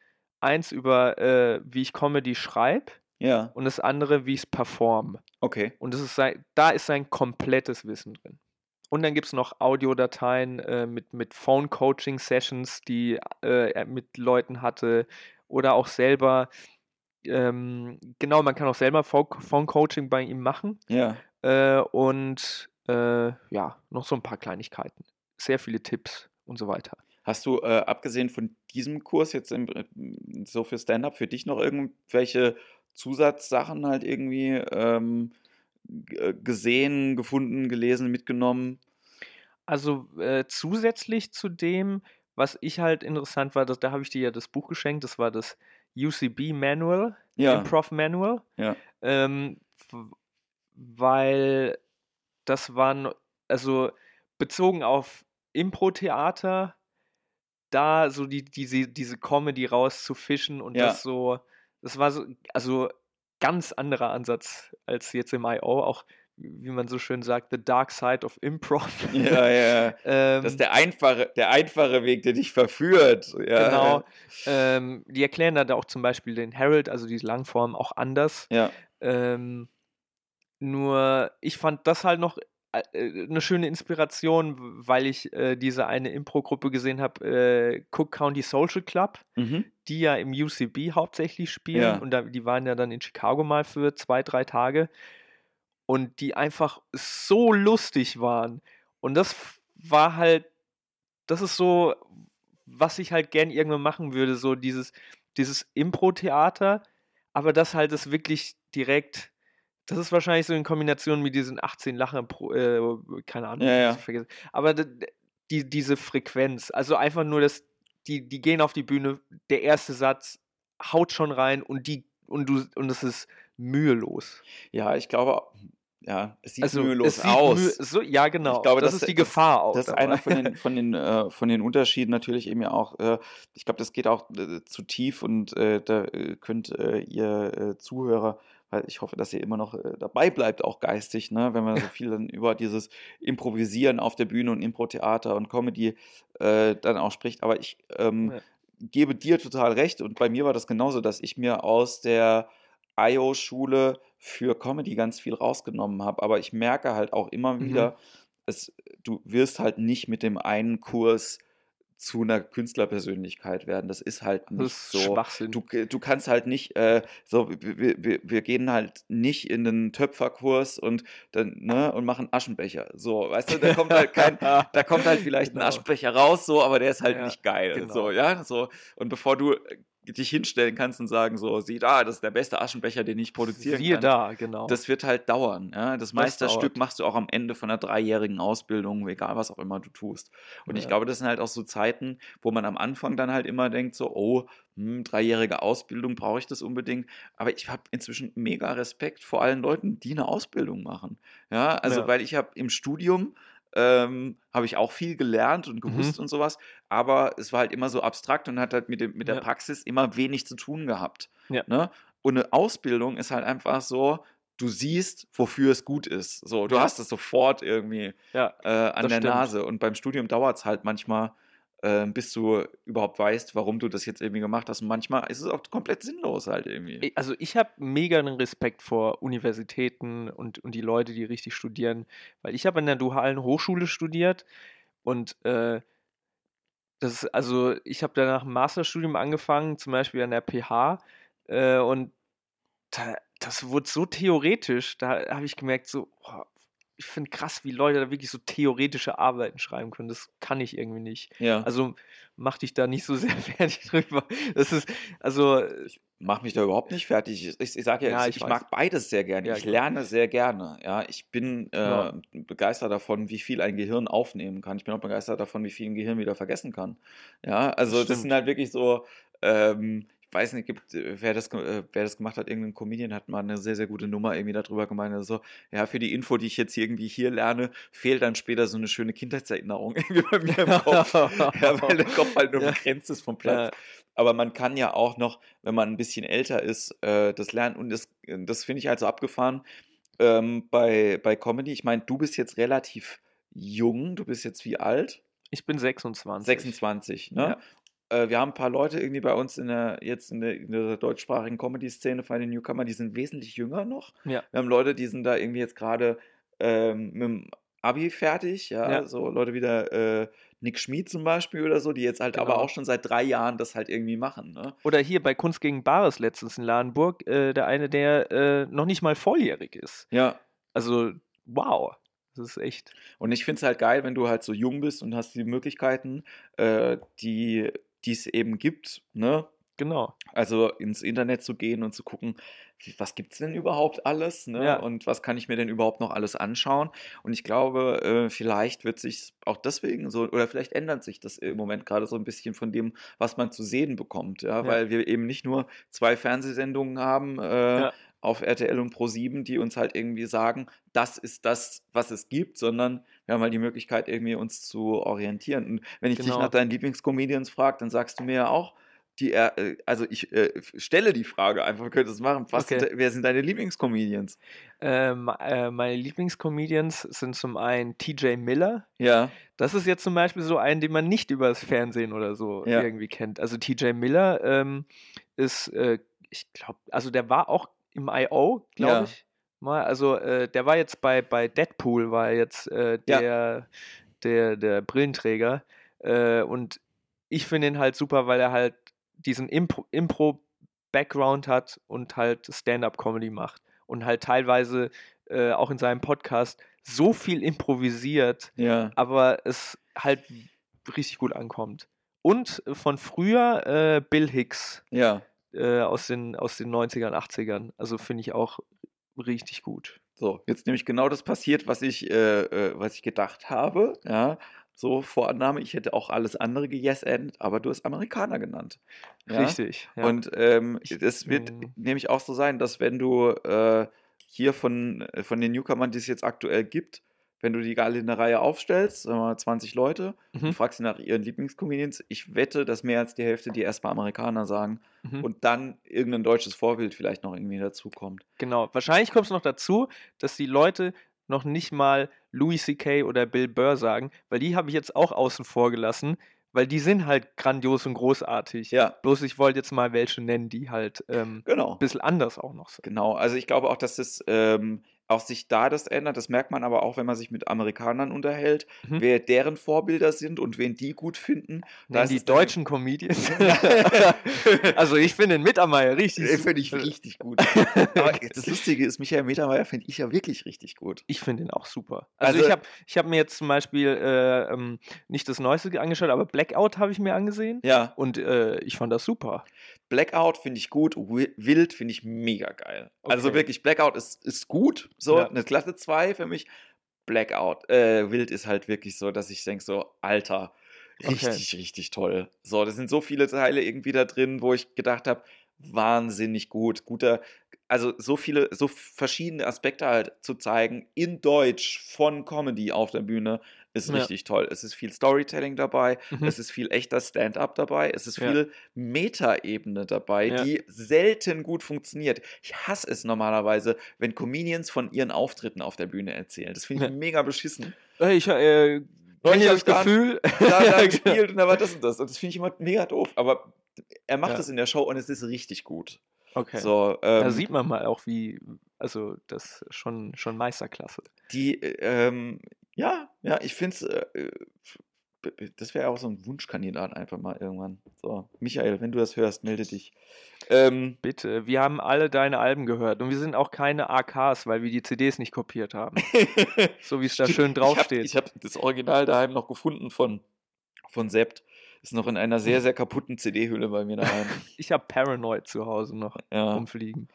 Eins über, äh, wie ich Comedy schreibe Ja, und das andere, wie ich es perform. okay. Und das ist sein, da ist sein komplettes Wissen drin. Und dann gibt es noch Audiodateien äh, mit, mit Phone-Coaching-Sessions, die äh, er mit Leuten hatte. Oder auch selber, ähm, genau, man kann auch selber Phone- Phone-Coaching bei ihm machen. Ja. Äh, und äh, ja, noch so ein paar Kleinigkeiten. Sehr viele Tipps und so weiter. Hast du, äh, abgesehen von diesem Kurs jetzt im, so für Stand-up, für dich noch irgendwelche Zusatzsachen halt irgendwie ähm, äh, gesehen, gefunden, gelesen, mitgenommen? Also äh, zusätzlich zu dem, was ich halt interessant war, das, da habe ich dir ja das Buch geschenkt, das war das UCB Manual, Ja, Improv Manual, ja, ähm, weil das waren, also bezogen auf Impro-Theater, da so die, diese, diese Comedy rauszufischen und Ja. das so, das war so, also ganz anderer Ansatz als jetzt im I.O., auch wie man so schön sagt, the dark side of Improv. ja, ja. ähm, Das ist der einfache, der einfache Weg, der dich verführt. Ja, Genau. Ähm, die erklären dann auch zum Beispiel den Herald, also diese Langform, auch anders. Ja, Ähm, nur ich fand das halt noch äh, äh, eine schöne Inspiration, weil ich äh, diese eine Impro-Gruppe gesehen habe, äh, Cook County Social Club, mhm. die ja im UCB hauptsächlich spielen. Ja. Und da, die waren ja dann in Chicago mal für zwei, drei Tage. Und die einfach so lustig waren. Und das war halt, das ist so, was ich halt gern irgendwann machen würde, so dieses, dieses Impro-Theater, aber das halt ist wirklich direkt, das ist wahrscheinlich so in Kombination mit diesen 18 Lachen pro, äh, keine Ahnung, Ja, ja. ich vergesse. aber die, diese Frequenz, also einfach nur das, die, die gehen auf die Bühne, der erste Satz haut schon rein und die, und du, und es ist mühelos. ja, ich glaube, ja, es sieht Also mühelos es sieht aus. mühe- so, ja, genau. glaube, das, das- ist die das- Gefahr auch. Das ist einer von den, von den, äh, von den Unterschieden natürlich eben ja auch. Äh, ich glaube, das geht auch äh, zu tief und äh, da äh, könnt äh, ihr Zuhörer, weil ich hoffe, dass ihr immer noch dabei bleibt, auch geistig, ne? wenn man so viel dann über dieses Improvisieren auf der Bühne und Impro-Theater und Comedy äh, dann auch spricht. Aber ich ähm, Ja. gebe dir total recht und bei mir war das genauso, dass ich mir aus der IO-Schule für Comedy ganz viel rausgenommen habe. Aber ich merke halt auch immer Mhm. wieder, es, du wirst halt nicht mit dem einen Kurs zu einer Künstlerpersönlichkeit werden. Das ist halt nicht ist so. Schwachsinn. Du, du kannst halt nicht, äh, so, wir, wir, wir gehen halt nicht in den Töpferkurs und dann, ne, und machen Aschenbecher. So, weißt du, da kommt halt kein, da kommt halt vielleicht Genau. ein Aschenbecher raus, so, aber der ist halt Ja, nicht geil. genau. So, ja, so. Und bevor du äh, dich hinstellen kannst und sagen, so, sieh da, das ist der beste Aschenbecher, den ich produzieren Siehe kann. da, genau. Das wird halt dauern. Ja? Das Meisterstück dauert. machst du auch am Ende von einer dreijährigen Ausbildung, egal was auch immer du tust. Und ich Ja. glaube, das sind halt auch so Zeiten, wo man am Anfang dann halt immer denkt, so, oh, hm, dreijährige Ausbildung, brauche ich das unbedingt? Aber ich habe inzwischen mega Respekt vor allen Leuten, die eine Ausbildung machen. Ja, also Ja. weil ich habe im Studium ähm, habe ich auch viel gelernt und gewusst Mhm. und sowas, aber es war halt immer so abstrakt und hat halt mit, dem, mit der Ja. Praxis immer wenig zu tun gehabt. Ja. Ne? Und eine Ausbildung ist halt einfach so, du siehst, wofür es gut ist. So, du Ja. hast es sofort irgendwie ja, äh, an der stimmt. Nase. Und beim Studium dauert es halt manchmal, äh, bis du überhaupt weißt, warum du das jetzt irgendwie gemacht hast. Und manchmal ist es auch komplett sinnlos halt irgendwie. Also ich habe mega einen Respekt vor Universitäten und, und die Leute, die richtig studieren, weil ich habe an der dualen Hochschule studiert und äh, das ist, also ich habe danach ein Masterstudium angefangen, zum Beispiel an der PH äh, und da, das wurde so theoretisch, da habe ich gemerkt, so, oh, ich finde krass, wie Leute da wirklich so theoretische Arbeiten schreiben können. Das kann ich irgendwie nicht. Ja. Also mach dich da nicht so sehr fertig drüber. Das ist, also. Ich mach mich da überhaupt nicht fertig. Ich, ich, sage ja, Ja, ich, ich mag beides sehr gerne. Ja, ich genau. lerne sehr gerne. Ja, ich bin äh, Ja. begeistert davon, wie viel ein Gehirn aufnehmen kann. Ich bin auch begeistert davon, wie viel ein Gehirn wieder vergessen kann. Ja, also das, stimmt. sind halt wirklich so. Ähm, weiß nicht, gibt, äh, wer, das, äh, wer das gemacht hat, irgendein Comedian hat mal eine sehr, sehr gute Nummer irgendwie darüber gemeint. Also, ja, für die Info, die ich jetzt irgendwie hier lerne, fehlt dann später so eine schöne Kindheitserinnerung irgendwie bei mir im Kopf. ja, weil der Kopf halt nur Ja. begrenzt ist vom Platz. Ja. Aber man kann ja auch noch, wenn man ein bisschen älter ist, äh, das lernen. Und das, das finde ich halt so abgefahren ähm, bei, bei Comedy. Ich meine, du bist jetzt relativ jung. Du bist jetzt wie alt? Ich bin 26. 26, ne? Äh, wir haben ein paar Leute irgendwie bei uns in der, jetzt in der, in der deutschsprachigen Comedy-Szene von den Newcomer, die sind wesentlich jünger noch. Ja. Wir haben Leute, die sind da irgendwie jetzt gerade ähm, mit dem Abi fertig, ja, Ja. so Leute wie der äh, Nick Schmid zum Beispiel oder so, die jetzt halt aber Genau. auch schon seit drei Jahren das halt irgendwie machen, ne? Oder hier bei Kunst gegen Bares letztens in Ladenburg, äh, der eine, der äh, noch nicht mal volljährig ist. Ja, Also, wow. Das ist echt. und ich finde es halt geil, wenn du halt so jung bist und hast die Möglichkeiten, äh, die die es eben gibt, ne? Genau. Also ins Internet zu gehen und zu gucken, was gibt es denn überhaupt alles, ne? Ja. Und was kann ich mir denn überhaupt noch alles anschauen? Und ich glaube, äh, vielleicht wird sich auch deswegen so, oder vielleicht ändert sich das im Moment gerade so ein bisschen von dem, was man zu sehen bekommt, ja, Ja. weil wir eben nicht nur zwei Fernsehsendungen haben, äh, Ja. Auf RTL und Pro7, die uns halt irgendwie sagen, das ist das, was es gibt, sondern wir haben halt die Möglichkeit, irgendwie uns zu orientieren. Und wenn ich dich Genau. nach deinen Lieblingscomedians frage, dann sagst du mir ja auch, die, äh, also ich äh, stelle die Frage einfach, wir können das machen. Was Okay. sind, wer sind deine Lieblingscomedians? Ähm, äh, meine Lieblingscomedians sind zum einen TJ Miller. Ja, Das ist jetzt zum Beispiel so ein, den man nicht übers Fernsehen oder so Ja. irgendwie kennt. Also TJ Miller ähm, ist, äh, ich glaube, also der war auch im I.O., glaube Ja. ich. Mal. Also äh, der war jetzt bei, bei Deadpool, war jetzt äh, Ja. der, der, der Brillenträger. Äh, und ich finde ihn halt super, weil er halt diesen Impro- Impro-Background hat und halt Stand-up-Comedy macht. Und halt teilweise äh, auch in seinem Podcast so viel improvisiert, ja, aber es halt richtig gut ankommt. Und von früher äh, Bill Hicks ja. Äh, aus, den, aus den 90ern, 80ern. Also finde ich auch richtig gut. So, jetzt nämlich genau das passiert, was ich, äh, äh, was ich gedacht habe. Ja, so Vorannahme, ich hätte auch alles andere geyesendet, aber du hast Amerikaner genannt. Ja? Richtig. Ja. Und ähm, es wird nämlich auch so sein, dass wenn du äh, hier von, äh, von den Newcomern, die es jetzt aktuell gibt, wenn du die alle in eine Reihe aufstellst, sagen wir mal 20 Leute, Mhm. und fragst sie nach ihren Lieblingscomedians, ich wette, dass mehr als die Hälfte die erstmal Amerikaner sagen Mhm. und dann irgendein deutsches Vorbild vielleicht noch irgendwie dazukommt. Genau. Wahrscheinlich kommt es noch dazu, dass die Leute noch nicht mal Louis C.K. oder Bill Burr sagen, weil die habe ich jetzt auch außen vor gelassen, weil die sind halt grandios und großartig. Ja, Bloß ich wollte jetzt mal welche nennen, die halt ähm, genau. ein bisschen anders auch noch sind. Genau, also ich glaube auch, dass es ähm, auch sich da das ändert. Das merkt man aber auch, wenn man sich mit Amerikanern unterhält, Mhm. wer deren Vorbilder sind und wen die gut finden. Da die deutschen Comedians. also ich finde den Mittermeier richtig. Den finde ich richtig gut. Aber das Lustige ist, Michael Mittermeier finde ich ja wirklich richtig gut. Ich finde ihn auch super. Also, Also- ich habe ich hab mir jetzt zum Beispiel äh, ähm, nicht das Neueste angeschaut, aber Blackout habe ich mir angesehen. Ja, Und äh, ich fand das super. Blackout finde ich gut, Wi- Wild finde ich mega geil. Also Okay. wirklich, Blackout ist, ist gut, so Ja. eine glatte 2 für mich. Blackout, äh, Wild ist halt wirklich so, dass ich denke so, Alter, Okay. richtig, richtig toll. So, da sind so viele Teile irgendwie da drin, wo ich gedacht habe, wahnsinnig gut, guter, also so viele, so verschiedene Aspekte halt zu zeigen in Deutsch von Comedy auf der Bühne ist Ja. richtig toll. Es ist viel Storytelling dabei, Mhm. es ist viel echter Stand-up dabei, es ist viel Meta-Ebene dabei, die selten gut funktioniert. Ich hasse es normalerweise, wenn Comedians von ihren Auftritten auf der Bühne erzählen. Das finde ich mega beschissen. Ich äh, Neulich kenne hab das Gefühl. Da, da gespielt und da war das und das. Und das finde ich immer mega doof. Aber er macht Ja. das in der Show und es ist richtig gut. Okay. So, ähm, da sieht man mal auch, wie, also das ist schon, schon Meisterklasse. die, äh, ähm, ja, ja, ich finde es, äh, b- das wäre auch so ein Wunschkandidat einfach mal irgendwann. So, Michael, wenn du das hörst, melde dich. Ähm, Bitte, wir haben alle deine Alben gehört und wir sind auch keine AKs, weil wir die CDs nicht kopiert haben. So wie es da schön draufsteht. Ich habe hab das Original daheim noch gefunden von, von Sept. Ist noch in einer sehr, sehr kaputten CD-Hülle bei mir daheim. Ich habe Paranoid zu Hause noch Ja. rumfliegen.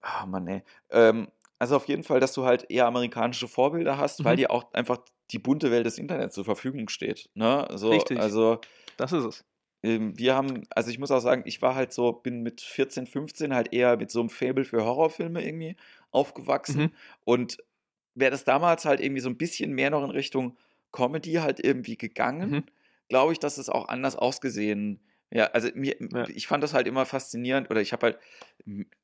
Ah, Mann, ey. Ähm, also auf jeden Fall, dass du halt eher amerikanische Vorbilder hast, weil Mhm. dir auch einfach die bunte Welt des Internets zur Verfügung steht. Ne? So, Richtig. Also Das ist es. ähm, wir haben, also ich muss auch sagen, ich war halt so, bin mit 14, 15 halt eher mit so einem Faible für Horrorfilme irgendwie aufgewachsen. Mhm. Und wäre das damals halt irgendwie so ein bisschen mehr noch in Richtung Comedy halt irgendwie gegangen, Mhm. Glaube ich, dass es auch anders ausgesehen. Ja, also mir, Ja. ich fand das halt immer faszinierend oder ich habe halt,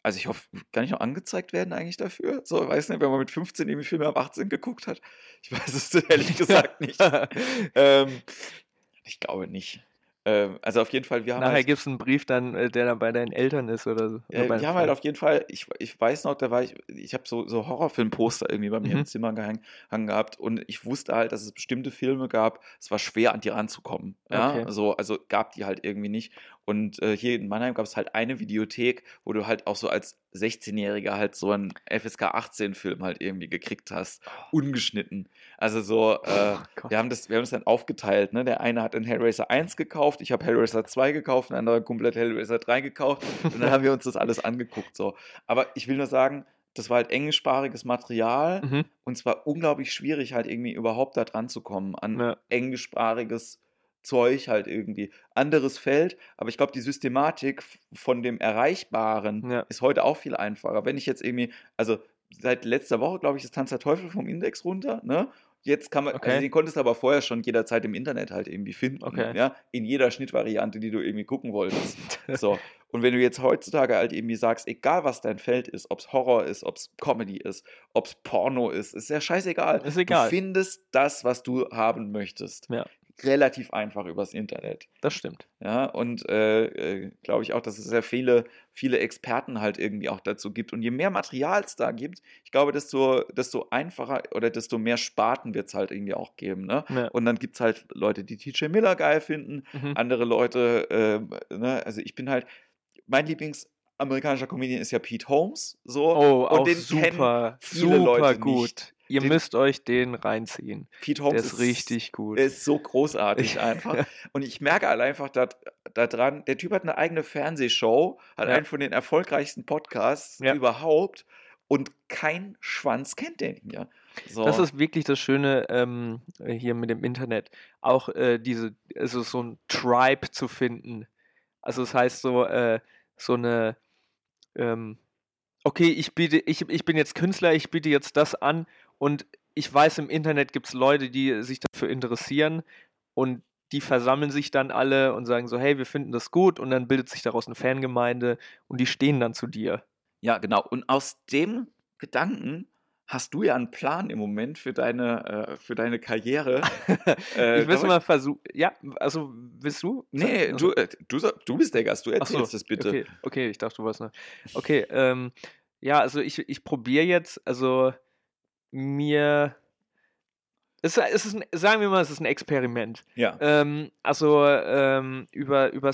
also ich hoffe, kann ich noch angezeigt werden eigentlich dafür? So, weiß nicht, wenn man mit 15 irgendwie Filme ab 18 geguckt hat. Ich weiß es ehrlich gesagt nicht. ähm, ich glaube nicht. Ähm, also auf jeden Fall, wir haben Nachher halt, gibt es einen Brief dann, äh, der dann bei deinen Eltern ist oder so. Äh, wir haben halt auf jeden Fall, ich, ich weiß noch, da war ich, ich habe so, so Horrorfilmposter irgendwie bei mir Mhm. im Zimmer gehangen, gehangen gehabt und ich wusste halt, dass es bestimmte Filme gab, es war schwer an die ranzukommen. Ja? Okay. So, also gab die halt irgendwie nicht. Und äh, hier in Mannheim gab es halt eine Videothek, wo du halt auch so als 16-Jähriger halt so einen FSK 18-Film halt irgendwie gekriegt hast. Ungeschnitten. Also so, äh, Oh wir haben das, wir haben das dann aufgeteilt, ne? Der eine hat einen Hellraiser 1 gekauft, ich habe Hellraiser 2 gekauft, ein anderer komplett Hellraiser 3 gekauft und dann haben wir uns das alles angeguckt. So. Aber ich will nur sagen, das war halt englischsprachiges Material Mhm. und es war unglaublich schwierig, halt irgendwie überhaupt da dran zu kommen an Ja. englischsprachiges Zeug halt irgendwie. Anderes Feld, aber ich glaube, die Systematik von dem Erreichbaren Ja. ist heute auch viel einfacher. Wenn ich jetzt irgendwie, also seit letzter Woche, glaube ich, ist Tanz der Teufel vom Index runter, ne? Jetzt kann man, Okay. also den konntest du aber vorher schon jederzeit im Internet halt irgendwie finden, Okay. ja, in jeder Schnittvariante, die du irgendwie gucken wolltest. So. Und wenn du jetzt heutzutage halt irgendwie sagst, egal was dein Feld ist, ob es Horror ist, ob es Comedy ist, ob es Porno ist, ist ja scheißegal. Ist egal. Du findest das, was du haben möchtest. Ja. Relativ einfach übers Internet. Das stimmt. Ja, und äh, äh, glaube ich auch, dass es sehr viele, viele Experten halt irgendwie auch dazu gibt. Und je mehr Material es da gibt, ich glaube, desto, desto einfacher oder desto mehr Sparten wird es halt irgendwie auch geben. Ne? Ja. Und dann gibt es halt Leute, die TJ Miller geil finden, Mhm. andere Leute, ähm, ne? also ich bin halt, mein Lieblingsamerikanischer Comedian ist ja Pete Holmes. So, Oh, und auch den kennen super, viele super Leute gut. nicht. Ihr Den- müsst euch den reinziehen. Pete Der Holmes ist richtig gut. Er ist so großartig einfach. Und ich merke halt einfach daran, da dran, der Typ hat eine eigene Fernsehshow, hat Ja. einen von den erfolgreichsten Podcasts Ja. überhaupt und kein Schwanz kennt den hier. So. Das ist wirklich das Schöne ähm, hier mit dem Internet. Auch äh, diese, also so ein Tribe zu finden. Also das heißt so, äh, so eine, ähm, okay, ich biete, ich, ich bin jetzt Künstler, ich biete jetzt das an und ich weiß, im Internet gibt es Leute, die sich dafür interessieren und die versammeln sich dann alle und sagen so, hey, wir finden das gut und dann bildet sich daraus eine Fangemeinde und die stehen dann zu dir. ja, genau. Und aus dem Gedanken hast du ja einen Plan im Moment für deine, äh, für deine Karriere. Äh, ich will mal versuchen. Ja, also willst du? Nee, Also- du, äh, du, du bist der Gast, du Ach so, erzählst das bitte. Okay, okay, ich dachte, du warst noch. Okay, ähm, ja, also ich, ich probiere jetzt, also mir. Es, ist- es ist ein, sagen wir mal, es ist ein Experiment. Ja. Ähm, also ähm, über, über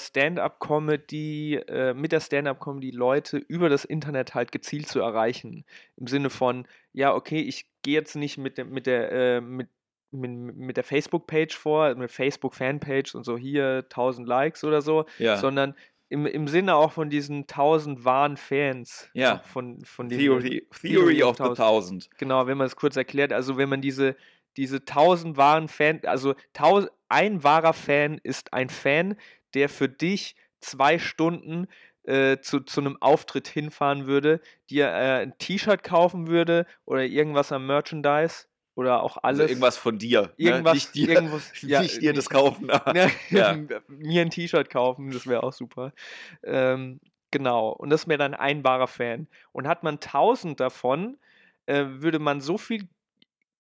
Stand-up-Comedy, äh, mit der Stand-up-Comedy Leute über das Internet halt gezielt zu erreichen. Im Sinne von, ja, okay, ich gehe jetzt nicht mit der, mit der, äh, mit, mit, mit der Facebook-Page vor, mit Facebook-Fanpage und so hier 1000 Likes oder so, ja. sondern im, im Sinne auch von diesen 1000 wahren Fans. Ja. Von, von diesen- Theory, Theory of the Thousand. Genau, wenn man es kurz erklärt, also wenn man diese, diese 1000 wahren Fan, also 1000, ein wahrer Fan ist ein Fan, der für dich zwei Stunden äh, zu, zu einem Auftritt hinfahren würde, dir äh, ein T-Shirt kaufen würde oder irgendwas am Merchandise oder auch alles. Also irgendwas von dir. Irgendwas- ne? Nicht dir, irgendwas- ja, nicht dir das kaufen. Ja, Ja. mir ein T-Shirt kaufen, das wäre auch super. Ähm, genau, und das wäre dann ein wahrer Fan. Und hat man 1000 davon, äh, würde man so viel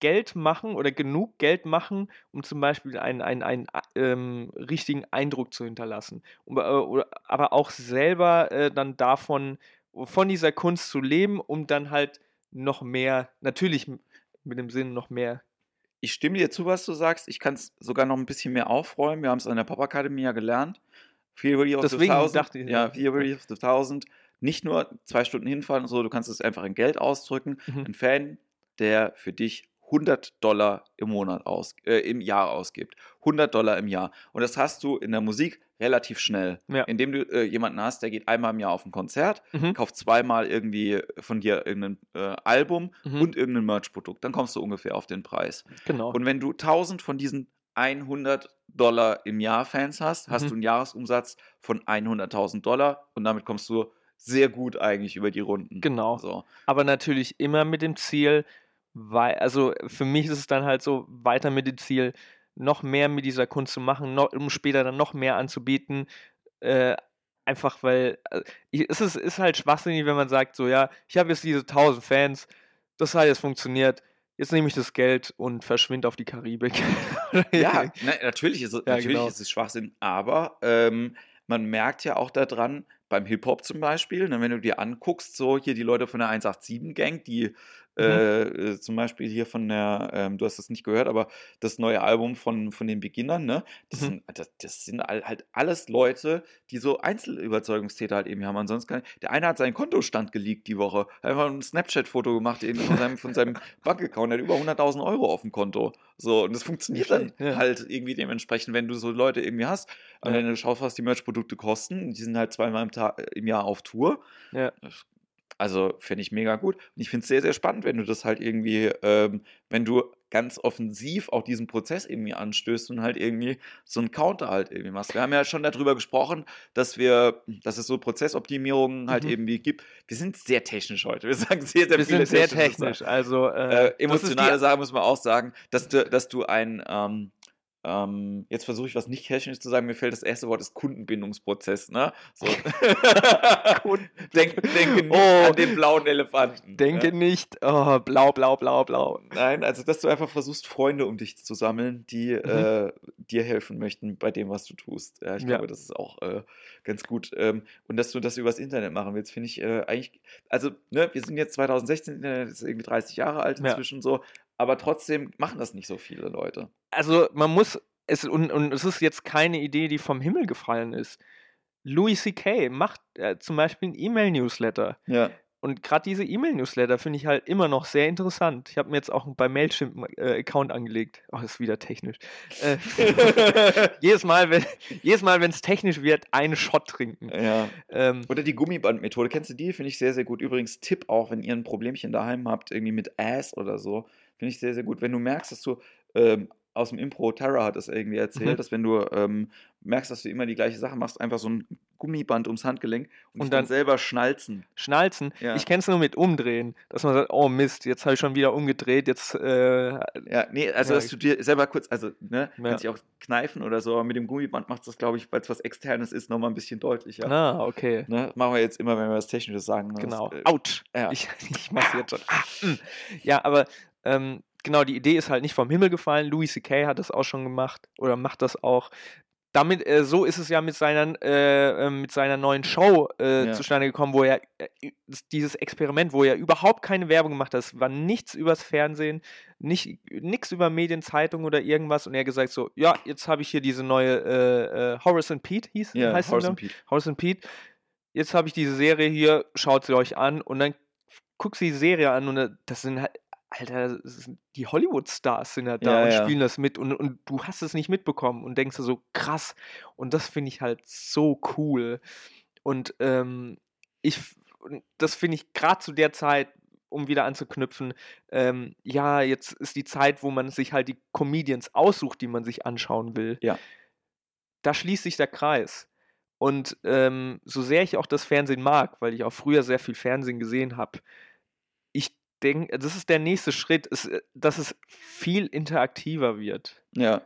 Geld machen oder genug Geld machen, um zum Beispiel einen, einen, einen ähm, richtigen Eindruck zu hinterlassen. Äh, oder, aber auch selber äh, dann davon, von dieser Kunst zu leben, um dann halt noch mehr, natürlich mit dem Sinn noch mehr ich stimme dir zu, was du sagst. Ich kann es sogar noch ein bisschen mehr aufräumen. Wir haben es an der Pop-Akademie ja gelernt. Theory of Deswegen the Thousand. dachte ich, ja, ja. Theory of the Thousand. Nicht nur zwei Stunden hinfahren und so, du kannst es einfach in Geld ausdrücken. Mhm. Ein Fan, der für dich 100 Dollar im Monat aus, äh, im Jahr ausgibt. 100 Dollar im Jahr. Und das hast du in der Musik relativ schnell. Ja. Indem du äh, jemanden hast, der geht einmal im Jahr auf ein Konzert, Mhm. kauft zweimal irgendwie von dir irgendein äh, Album Mhm. und irgendein Merch-Produkt. Dann kommst du ungefähr auf den Preis. Genau. Und wenn du 1000 von diesen 100 Dollar im Jahr Fans hast, hast Mhm. du einen Jahresumsatz von 100.000 Dollar und damit kommst du sehr gut eigentlich über die Runden. Genau. So. aber natürlich immer mit dem Ziel, weil, also für mich ist es dann halt so, weiter mit dem Ziel, noch mehr mit dieser Kunst zu machen, noch, um später dann noch mehr anzubieten. Äh, einfach weil ich, es ist, ist halt schwachsinnig, wenn man sagt, so ja, ich habe jetzt diese 1000 Fans, das hat jetzt funktioniert, jetzt nehme ich das Geld und verschwinde auf die Karibik. Ja, ne, natürlich, ist es, Ja, natürlich genau. ist es Schwachsinn, aber ähm, man merkt ja auch daran, beim Hip-Hop zum Beispiel, ne, wenn du dir anguckst, so hier die Leute von der 187-Gang, die Mhm. äh, äh, zum Beispiel hier von der, ähm, du hast das nicht gehört, aber das neue Album von, von den Beginnern, ne, das, Mhm. sind, das, das sind halt alles Leute, die so Einzelüberzeugungstäter halt eben haben. Ansonsten kann, der eine hat seinen Kontostand geleakt die Woche, einfach ein Snapchat-Foto gemacht eben von seinem, von seinem Bankaccount, der hat über 100.000 Euro auf dem Konto. So, und das funktioniert dann Ja. halt irgendwie dementsprechend, wenn du so Leute irgendwie hast, und Ja. wenn du schaust, was die Merch-Produkte kosten, die sind halt zweimal im, Tag, im Jahr auf Tour. Ja. Also finde ich mega gut. Und ich finde es sehr, sehr spannend, wenn du das halt irgendwie, ähm, wenn du ganz offensiv auch diesen Prozess irgendwie anstößt und halt irgendwie so einen Counter halt irgendwie machst. Wir haben ja schon darüber gesprochen, dass wir, dass es so Prozessoptimierungen halt Mhm. eben wie gibt. Wir sind sehr technisch heute. Wir sagen sehr, sehr Wir viele sind sehr technisch. Sachen. Also Äh, äh, emotionale Sachen muss man auch sagen, dass du, dass du ein, ähm, ähm, jetzt versuche ich was nicht technisch zu sagen, mir fällt das erste Wort ist Kundenbindungsprozess, ne? So. denk, denke nicht Oh. an den blauen Elefanten. denke Ja? nicht, oh, blau, blau, blau, blau. Nein, also dass du einfach versuchst, Freunde um dich zu sammeln, die äh, dir helfen möchten bei dem, was du tust. Ja, ich Mhm. Ja. glaube, das ist auch äh, ganz gut. Ähm, und dass du das übers Internet machen willst, finde ich äh, eigentlich, also, ne, wir sind jetzt 2016, Internet ist irgendwie 30 Jahre alt inzwischen so, aber trotzdem machen das nicht so viele Leute. Also man muss, es, und, und es ist jetzt keine Idee, die vom Himmel gefallen ist. Louis C.K. macht äh, zum Beispiel einen E-Mail-Newsletter. Ja. Und gerade diese E-Mail-Newsletter finde ich halt immer noch sehr interessant. Ich habe mir jetzt auch bei Mailchimp einen äh, angelegt. Oh, das ist wieder technisch. Äh, jedes Mal, wenn jedes Mal, wenn es technisch wird, einen Shot trinken. ja. Ähm, Oder die Gummibandmethode, kennst du die? Finde ich sehr, sehr gut. Übrigens, Tipp auch, wenn ihr ein Problemchen daheim habt, irgendwie mit Ass oder so, finde ich sehr, sehr gut. Wenn du merkst, dass du ähm, aus dem Impro, Tara hat das irgendwie erzählt, Mhm. dass wenn du ähm, merkst, dass du immer die gleiche Sache machst, einfach so ein Gummiband ums Handgelenk und, Und dann dann- selber schnalzen. Schnalzen. Ja. Ich kenne es nur mit Umdrehen, dass man sagt, oh Mist, jetzt habe ich schon wieder umgedreht, jetzt äh, Ja, nee, also Ja, dass du dir selber kurz, also, ne, Ja. kannst dich auch kneifen oder so, aber mit dem Gummiband macht das, glaube ich, weil es was Externes ist, nochmal ein bisschen deutlicher. na, okay. Ne? Machen wir jetzt immer, wenn wir was Technisches sagen. ne? Genau. Das, äh, Autsch. ja. Ich, ich mach's jetzt schon. Ah. Ja, aber ähm, genau, die Idee ist halt nicht vom Himmel gefallen. Louis C.K. hat das auch schon gemacht oder macht das auch. Damit, äh, so ist es ja mit seiner, äh, äh, mit seiner neuen Show äh, Ja. zustande gekommen, wo er äh, dieses Experiment, wo er überhaupt keine Werbung gemacht hat, es war nichts übers Fernsehen, nicht, nichts über Medien, Zeitung oder irgendwas und er hat gesagt so, ja, jetzt habe ich hier diese neue äh, äh, Horace and Pete hieß, ja, heißt sie, Horace and Pete. Horace and Pete, jetzt habe ich diese Serie hier, schaut sie euch an und dann guckst du die Serie an und da- das sind halt, Alter, die Hollywood-Stars sind halt da Ja, und ja. spielen das mit und, und du hast es nicht mitbekommen und denkst dir so, krass. Und das finde ich halt so cool. Und ähm, ich, das finde ich gerade zu der Zeit, um wieder anzuknüpfen, ähm, ja, jetzt ist die Zeit, wo man sich halt die Comedians aussucht, die man sich anschauen will. Ja. Da schließt sich der Kreis. Und ähm, so sehr ich auch das Fernsehen mag, weil ich auch früher sehr viel Fernsehen gesehen habe, denke, das ist der nächste Schritt, ist, äh, dass es viel interaktiver wird. Ja.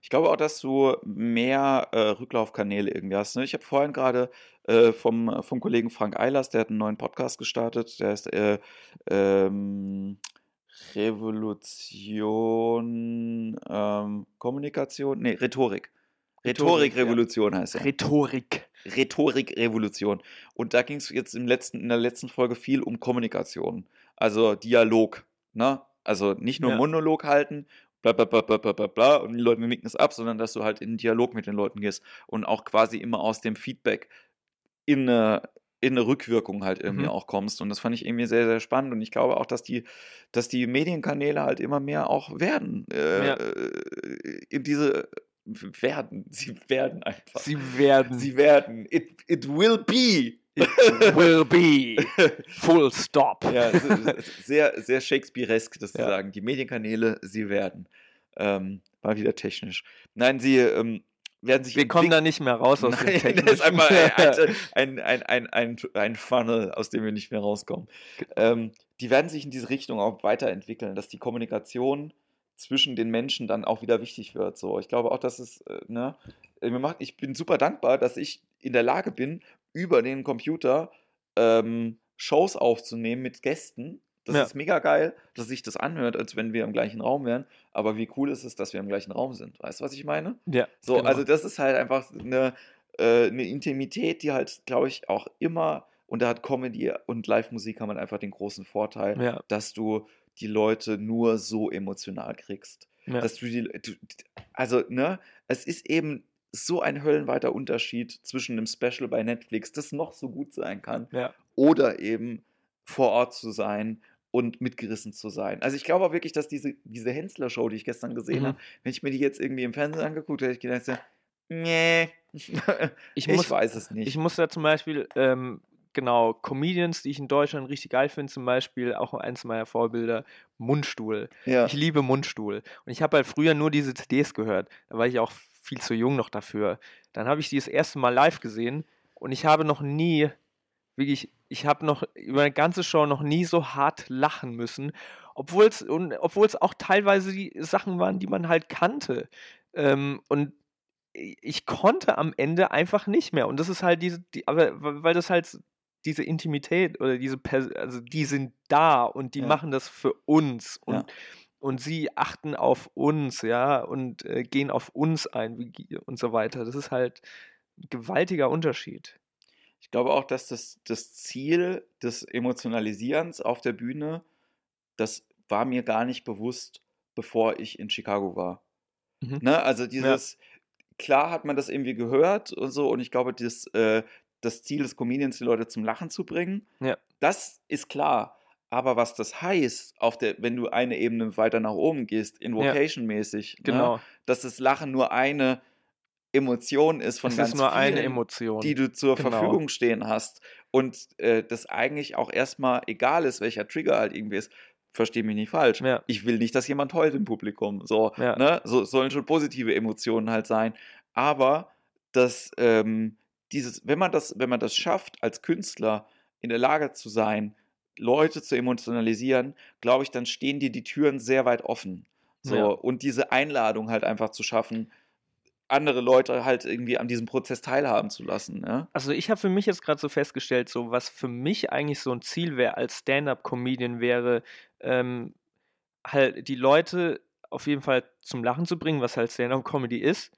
Ich glaube auch, dass du mehr äh, Rücklaufkanäle irgendwie hast. Ne? Ich habe vorhin gerade äh, vom, vom Kollegen Frank Eilers, der hat einen neuen Podcast gestartet, der heißt äh, ähm, Revolution, ähm, Kommunikation, nee, Rhetorik. Rhetorik, ja. Rhetorik-Revolution heißt er. Rhetorik. Rhetorik-Revolution. Und da ging es jetzt im letzten, in der letzten Folge viel um Kommunikation. Also Dialog. Ne? Also nicht nur Ja. Monolog halten, bla bla bla bla bla bla und die Leute nicken es ab, sondern dass du halt in Dialog mit den Leuten gehst und auch quasi immer aus dem Feedback in eine, in eine Rückwirkung halt irgendwie Mhm. auch kommst. Und das fand ich irgendwie sehr, sehr spannend. Und ich glaube auch, dass die, dass die Medienkanäle halt immer mehr auch werden. Äh, Ja. in diese werden. Sie werden einfach. Sie werden. Sie werden. It, it will be. Will be. Full stop. Ja, sehr, sehr Shakespearesk, das zu Ja. sagen. Die Medienkanäle, sie werden. Ähm, war wieder technisch. Nein, sie ähm, werden sich Wir kommen da nicht mehr raus aus Nein, dem das Technischen. ist einfach ein, ein, ein, ein, ein, Funnel, aus dem wir nicht mehr rauskommen. Ähm, die werden sich in diese Richtung auch weiterentwickeln, dass die Kommunikation zwischen den Menschen dann auch wieder wichtig wird. So, ich glaube auch, dass es, äh, ne, mir macht, ich bin super dankbar, dass ich in der Lage bin, über den Computer ähm, Shows aufzunehmen mit Gästen. Das Ja. ist mega geil, dass sich das anhört, als wenn wir im gleichen Raum wären. Aber wie cool ist es, dass wir im gleichen Raum sind? Weißt du, was ich meine? ja, So, genau. also das ist halt einfach eine, äh, eine Intimität, die halt, glaube ich, auch immer, und da hat Comedy und Live-Musik haben halt einfach den großen Vorteil, ja, dass du die Leute nur so emotional kriegst. ja. Dass du die, du, also, ne, es ist eben so ein höllenweiter Unterschied zwischen einem Special bei Netflix, das noch so gut sein kann, ja. oder eben vor Ort zu sein und mitgerissen zu sein. Also ich glaube auch wirklich, dass diese, diese Hensler-Show, die ich gestern gesehen Mhm. habe, wenn ich mir die jetzt irgendwie im Fernsehen angeguckt hätte, ich gedacht, nee, Ich ich, muss, weiß es nicht. ich muss da zum Beispiel, ähm, genau, Comedians, die ich in Deutschland richtig geil finde, zum Beispiel auch eins meiner Vorbilder, Mundstuhl. ja. Ich liebe Mundstuhl. Und ich habe halt früher nur diese CDs gehört. Da war ich auch viel zu jung noch dafür. Dann habe ich die das erste Mal live gesehen und ich habe noch nie, wirklich, ich habe noch über eine ganze Show noch nie so hart lachen müssen. Obwohl es obwohl es auch teilweise die Sachen waren, die man halt kannte. Ähm, und ich konnte am Ende einfach nicht mehr. Und das ist halt diese, die, aber weil weil das halt diese Intimität oder diese, Pers also die sind da und die Ja. machen das für uns und, Ja. Und sie achten auf uns, ja, und äh, gehen auf uns ein und so weiter. Das ist halt ein gewaltiger Unterschied. Ich glaube auch, dass das, das Ziel des Emotionalisierens auf der Bühne, das war mir gar nicht bewusst, bevor ich in Chicago war. Mhm. Ne? Also dieses, klar hat man das irgendwie gehört und so, und ich glaube, das, äh, das Ziel des Comedians, die Leute zum Lachen zu bringen, Ja. das ist klar. Aber was das heißt, auf der, wenn du eine Ebene weiter nach oben gehst, invocation-mäßig, ne? Genau. dass das Lachen nur eine Emotion ist von es ganz ist nur eine vielen, Emotion. die du zur Genau. Verfügung stehen hast und äh, das eigentlich auch erstmal egal ist, welcher Trigger halt irgendwie ist. Versteh mich nicht falsch. Ja. Ich will nicht, dass jemand heult im Publikum. So, Ja. ne? so sollen schon positive Emotionen halt sein. Aber das, ähm, dieses, wenn man das, wenn man das schafft, als Künstler in der Lage zu sein, Leute zu emotionalisieren, glaube ich, dann stehen dir die Türen sehr weit offen. So, Ja. und diese Einladung halt einfach zu schaffen, andere Leute halt irgendwie an diesem Prozess teilhaben zu lassen. Ja? Also ich habe für mich jetzt gerade so festgestellt, so was für mich eigentlich so ein Ziel wäre als Stand-up-Comedian wäre, ähm, halt die Leute auf jeden Fall zum Lachen zu bringen, was halt Stand-up-Comedy ist.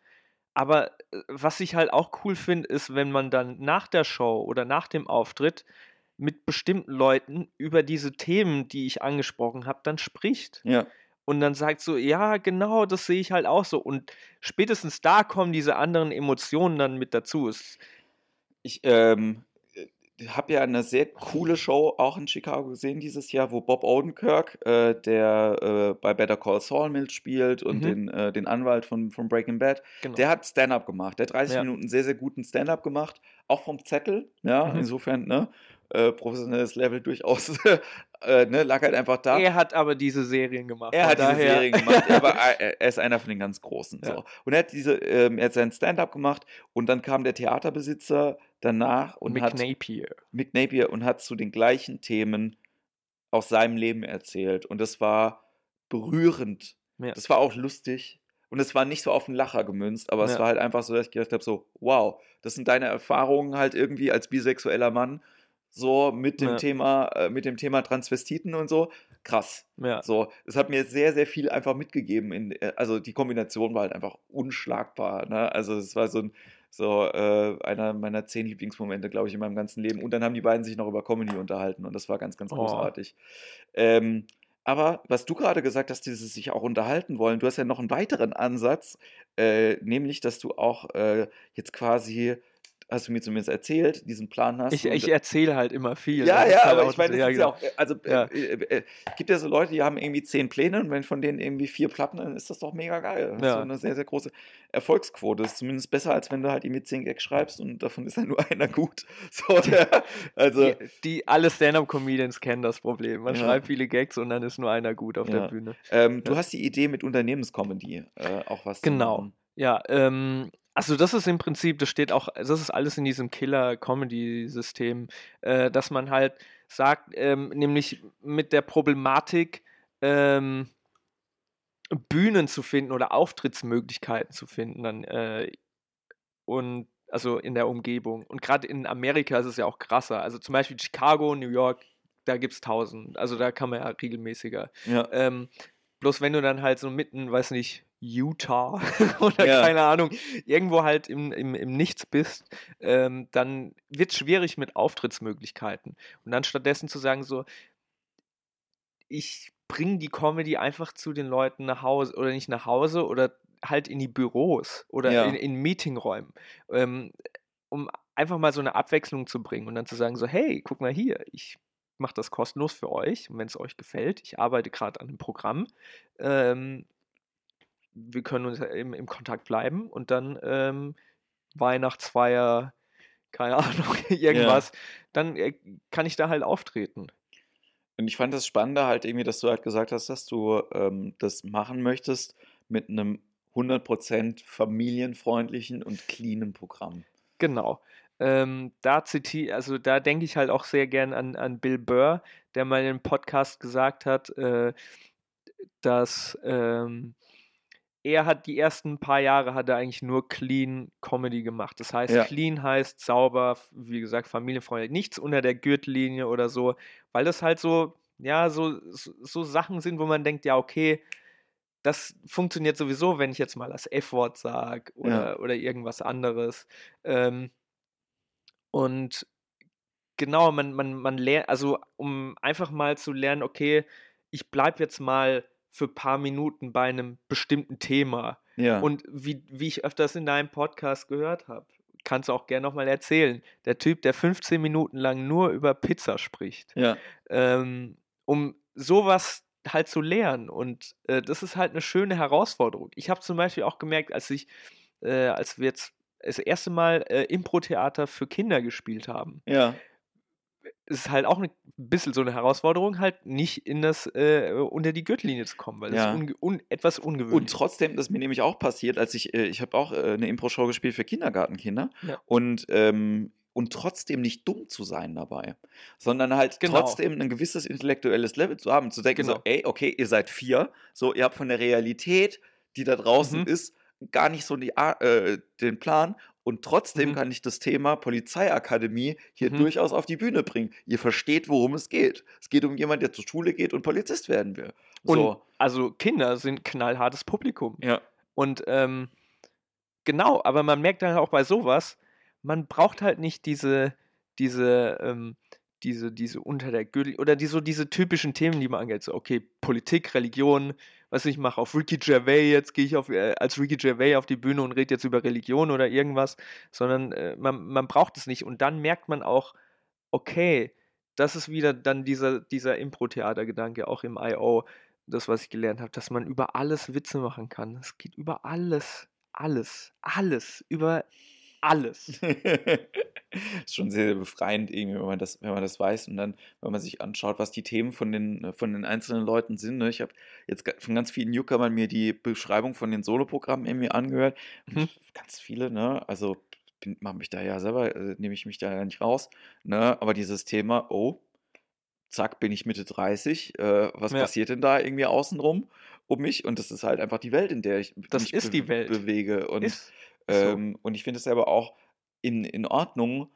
Aber äh, was ich halt auch cool finde, ist, wenn man dann nach der Show oder nach dem Auftritt mit bestimmten Leuten über diese Themen, die ich angesprochen habe, dann spricht Ja. und dann sagt so, ja, genau, das sehe ich halt auch so. Und spätestens da kommen diese anderen Emotionen dann mit dazu. Es, Ich ähm, habe ja eine sehr coole Show auch in Chicago gesehen dieses Jahr, wo Bob Odenkirk, äh, der äh, bei Better Call Saul mitspielt und Mhm. den, äh, den Anwalt von, von Breaking Bad, genau. der hat Stand-up gemacht. Der hat 30 Ja. Minuten sehr, sehr guten Stand-up gemacht, auch vom Zettel. Ja, Mhm. insofern, ne, äh, professionelles Level durchaus, äh, ne, lag halt einfach da. Er hat aber diese Serien gemacht. Er hat diese daher- Serien gemacht, er, war, er er ist einer von den ganz Großen. Ja. So. Und er hat, diese, ähm, er hat seinen Stand-up gemacht und dann kam der Theaterbesitzer danach und Mick hat Napier. Mick Napier und hat zu den gleichen Themen aus seinem Leben erzählt. Und das war berührend. Ja. Das war auch lustig. Und es war nicht so auf den Lacher gemünzt, aber es Ja. war halt einfach so, dass ich gedacht habe: so, wow, das sind deine Erfahrungen halt irgendwie als bisexueller Mann, so mit dem Ja. Thema, äh, mit dem Thema Transvestiten und so. Krass. Ja. So, es hat mir sehr, sehr viel einfach mitgegeben. In, äh, also die Kombination war halt einfach unschlagbar. Ne? Also es war so ein, so äh, einer meiner zehn Lieblingsmomente, glaube ich, in meinem ganzen Leben. Und dann haben die beiden sich noch über Comedy unterhalten und das war ganz, ganz Oh. großartig. Ähm, aber was du gerade gesagt hast, dieses sich auch unterhalten wollen, du hast ja noch einen weiteren Ansatz, äh, nämlich, dass du auch äh, jetzt quasi hast du mir zumindest erzählt, diesen Plan hast. Ich, ich erzähle halt immer viel. Ja, ja, halt aber ich meine, das ist ja auch, also ja. Äh, äh, gibt ja so Leute, die haben irgendwie zehn Pläne und wenn von denen irgendwie vier klappen, dann ist das doch mega geil. Das ja. ist so eine sehr, sehr große Erfolgsquote. Das ist zumindest besser, als wenn du halt irgendwie zehn Gags schreibst und davon ist dann nur einer gut. So, der, also die, die alle Stand-Up-Comedians kennen das Problem. Man ja. schreibt viele Gags und dann ist nur einer gut auf der Bühne. Ähm, du hast die Idee mit Unternehmenscomedy äh, auch was Genau. Ja, ähm, also das ist im Prinzip, das steht auch, das ist alles in diesem Killer-Comedy-System, äh, dass man halt sagt, ähm, nämlich mit der Problematik, ähm, Bühnen zu finden oder Auftrittsmöglichkeiten zu finden, dann äh, und also in der Umgebung. Und gerade in Amerika ist es ja auch krasser. Also zum Beispiel Chicago, New York, da gibt es tausend. Also da kann man ja regelmäßiger. Ja. Ähm, bloß wenn du dann halt so mitten, weiß nicht, Utah oder ja. keine Ahnung, irgendwo halt im, im, im Nichts bist, ähm, dann wird es schwierig mit Auftrittsmöglichkeiten. Und dann stattdessen zu sagen, so, ich bringe die Comedy einfach zu den Leuten nach Hause oder nicht nach Hause oder halt in die Büros oder ja. in, in Meetingräumen, ähm, um einfach mal so eine Abwechslung zu bringen und dann zu sagen, so, hey, guck mal hier, ich mache das kostenlos für euch und wenn es euch gefällt, ich arbeite gerade an einem Programm, ähm, wir können uns im, im Kontakt bleiben und dann ähm, Weihnachtsfeier, keine Ahnung, irgendwas, ja. dann äh, kann ich da halt auftreten. Und ich fand das Spannende halt irgendwie, dass du halt gesagt hast, dass du ähm, das machen möchtest mit einem 100% familienfreundlichen und cleanen Programm. Genau. Ähm, da zitiere, also da denke ich halt auch sehr gern an, an Bill Burr, der mal in einem Podcast gesagt hat, äh, dass ähm, er hat die ersten paar Jahre hat er eigentlich nur clean Comedy gemacht. Das heißt, ja. clean heißt sauber, wie gesagt, familienfreundlich, nichts unter der Gürtellinie oder so, weil das halt so, ja, so, so Sachen sind, wo man denkt, ja, okay, das funktioniert sowieso, wenn ich jetzt mal das F-Wort sage oder, ja. oder irgendwas anderes. Ähm, und genau, man, man, man lernt, also um einfach mal zu lernen, okay, ich bleibe jetzt mal für ein paar Minuten bei einem bestimmten Thema. Ja. Und wie, wie ich öfters in deinem Podcast gehört habe, kannst du auch gerne nochmal erzählen. Der Typ, der 15 Minuten lang nur über Pizza spricht. Ja. Ähm, um sowas halt zu lernen. Und äh, das ist halt eine schöne Herausforderung. Ich habe zum Beispiel auch gemerkt, als ich, äh, als wir jetzt das erste Mal äh, Impro-Theater für Kinder gespielt haben. Ja ist halt auch ein bisschen so eine Herausforderung, halt nicht in das, äh, unter die Gürtellinie zu kommen, weil ja. das ist un, un, etwas ungewöhnlich Und trotzdem, das ist mir nämlich auch passiert, als ich, äh, ich habe auch äh, eine Impro-Show gespielt für Kindergartenkinder ja. und ähm, und trotzdem nicht dumm zu sein dabei, sondern halt genau. trotzdem ein gewisses intellektuelles Level zu haben, zu denken genau. so, ey, okay, ihr seid vier, so, ihr habt von der Realität, die da draußen mhm. ist, gar nicht so die, äh, den Plan und trotzdem mhm. kann ich das Thema Polizeiakademie hier mhm. durchaus auf die Bühne bringen. Ihr versteht, worum es geht. Es geht um jemanden, der zur Schule geht und Polizist werden will. So. Und also Kinder sind knallhartes Publikum. Ja. Und ähm, genau, aber man merkt dann auch bei sowas, man braucht halt nicht diese, diese, ähm, diese, diese unter der Gürtel oder die, so diese typischen Themen, die man angeht. So, okay, Politik, Religion, was ich mache auf Ricky Gervais, jetzt gehe ich auf, äh, als Ricky Gervais auf die Bühne und rede jetzt über Religion oder irgendwas, sondern äh, man, man braucht es nicht. Und dann merkt man auch, okay, das ist wieder dann dieser, dieser Impro-Theater-Gedanke, auch im I.O., das, was ich gelernt habe, dass man über alles Witze machen kann. Es geht über alles, alles, alles, über alles. ist schon sehr, sehr befreiend irgendwie, wenn man das, wenn man das weiß und dann, wenn man sich anschaut, was die Themen von den, von den einzelnen Leuten sind. Ne? Ich habe jetzt von ganz vielen Newcomern mir die Beschreibung von den Soloprogrammen irgendwie angehört. Mhm. Ganz viele, ne? Also mache mich da ja selber, äh, nehme ich mich da ja nicht raus. Ne? Aber dieses Thema, oh, zack, bin ich Mitte 30, äh, was ja. passiert denn da irgendwie außenrum um mich? Und das ist halt einfach die Welt, in der ich das mich ist be die Welt. bewege. Und ist ähm, so. Und ich finde es aber auch in, in Ordnung,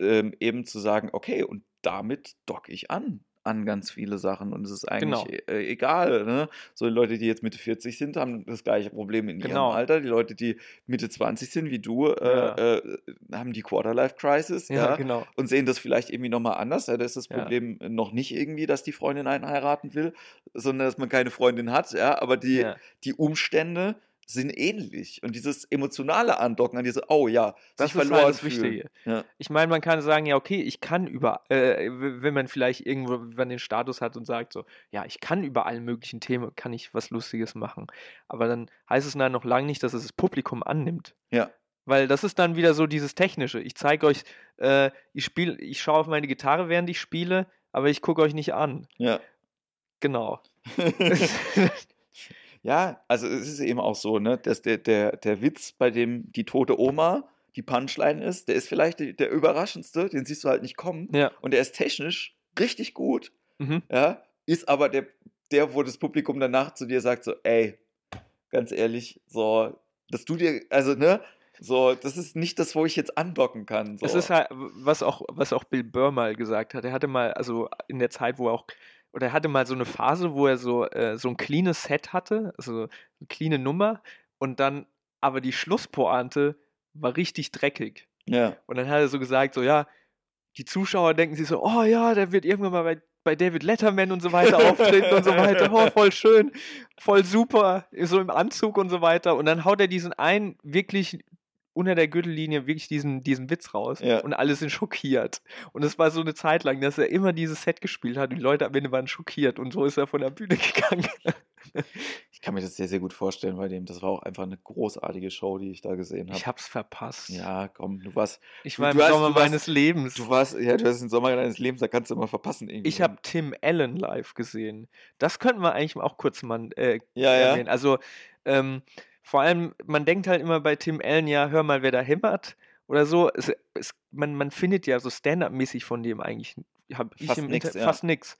ähm, eben zu sagen, okay, und damit docke ich an. an ganz viele Sachen und es ist eigentlich Genau. e- äh, egal. Ne? So die Leute, die jetzt Mitte 40 sind, haben das gleiche Problem in Genau. ihrem Alter. Die Leute, die Mitte 20 sind, wie du, äh, Ja. äh, haben die Quarterlife-Crisis. Ja, Ja, genau. und sehen das vielleicht irgendwie nochmal anders. Ja, da ist das. Problem noch nicht irgendwie, dass die Freundin einen heiraten will, sondern dass man keine Freundin hat. Ja, aber die, die Umstände sind ähnlich. Und dieses emotionale Andocken an diese, oh ja, Das ist halt das. Wichtige. Ja. Ich meine, man kann sagen, ja, okay, ich kann über, äh, wenn man vielleicht irgendwo, wenn man den Status hat und sagt so, ja, ich kann über alle möglichen Themen, kann ich was Lustiges machen. Aber dann heißt es dann noch lange nicht, dass es das Publikum annimmt. Ja. Weil das ist dann wieder so dieses Technische. Ich zeige euch, äh, ich spiele, ich schaue auf meine Gitarre, während ich spiele, aber ich gucke euch nicht an. Ja. Genau. ja, also es ist eben auch so, ne, dass der, der, der Witz, bei dem die tote Oma die Punchline ist, der ist vielleicht die- der überraschendste, den siehst du halt nicht kommen. ja. Und der ist technisch richtig gut, Mhm. ja, ist aber der, der, wo das Publikum danach zu dir sagt, so, ey, ganz ehrlich, so, dass du dir, also, ne, so, das ist nicht das, wo ich jetzt andocken kann. So. Es ist halt, was auch, was auch Bill Burr mal gesagt hat. Er hatte mal, also in der Zeit, wo er auch, oder er hatte mal so eine Phase, wo er so, äh, so ein cleanes Set hatte, also eine cleane Nummer, und dann, aber die Schlusspointe war richtig dreckig. ja, Und dann hat er so gesagt, so, ja, die Zuschauer denken sich so, oh ja, der wird irgendwann mal bei, bei David Letterman und so weiter auftreten und so weiter. Oh, voll schön, voll super, so im Anzug und so weiter. Und dann haut er diesen einen wirklich unter der Gürtellinie wirklich diesen, diesen Witz raus Ja. und alle sind schockiert. Und es war so eine Zeit lang, dass er immer dieses Set gespielt hat und die Leute am Ende waren schockiert und so ist er von der Bühne gegangen. ich kann mir das sehr, sehr gut vorstellen bei dem. Das war auch einfach eine großartige Show, die ich da gesehen habe. Ich hab's verpasst. Ja, komm, du warst, Ich war im du hast- Sommer warst- meines Lebens. du warst, ja, du hast den Sommer deines Lebens, da kannst du immer verpassen irgendwie. Ich habe Tim Allen live gesehen. Das könnten wir eigentlich auch kurz mal äh, Ja, ja. erwähnen. Also ähm, vor allem, man denkt halt immer bei Tim Allen, ja, hör mal, wer da hämmert oder so. Es, es, man, man findet ja so Stand-up-mäßig von dem eigentlich, hab Fast nix, Inter- ja. fast nix.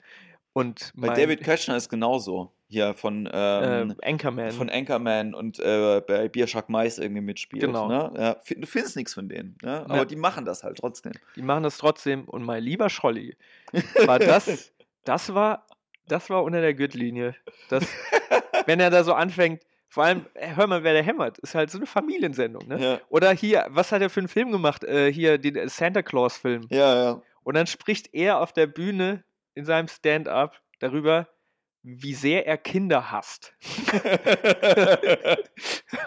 Und Bei David Köchner ist genauso. Hier von, ähm, äh, Anchorman. von Anchorman und äh, bei Bierschack Mais irgendwie mitspielt. Genau. Ne? Ja, du findest nichts von denen. Ne? Aber Ja. die machen das halt trotzdem. Die machen das trotzdem. Und mein lieber Scholli, war das, das war, das war unter der Gürtellinie. Das, wenn er da so anfängt, vor allem, äh, hör mal, wer da hämmert, ist halt so eine Familiensendung, ne? Ja, Oder hier, was hat er für einen Film gemacht? Äh, hier, den äh, Santa Claus-Film. ja. ja. Und dann spricht er auf der Bühne in seinem Stand-up darüber, wie sehr er Kinder hasst.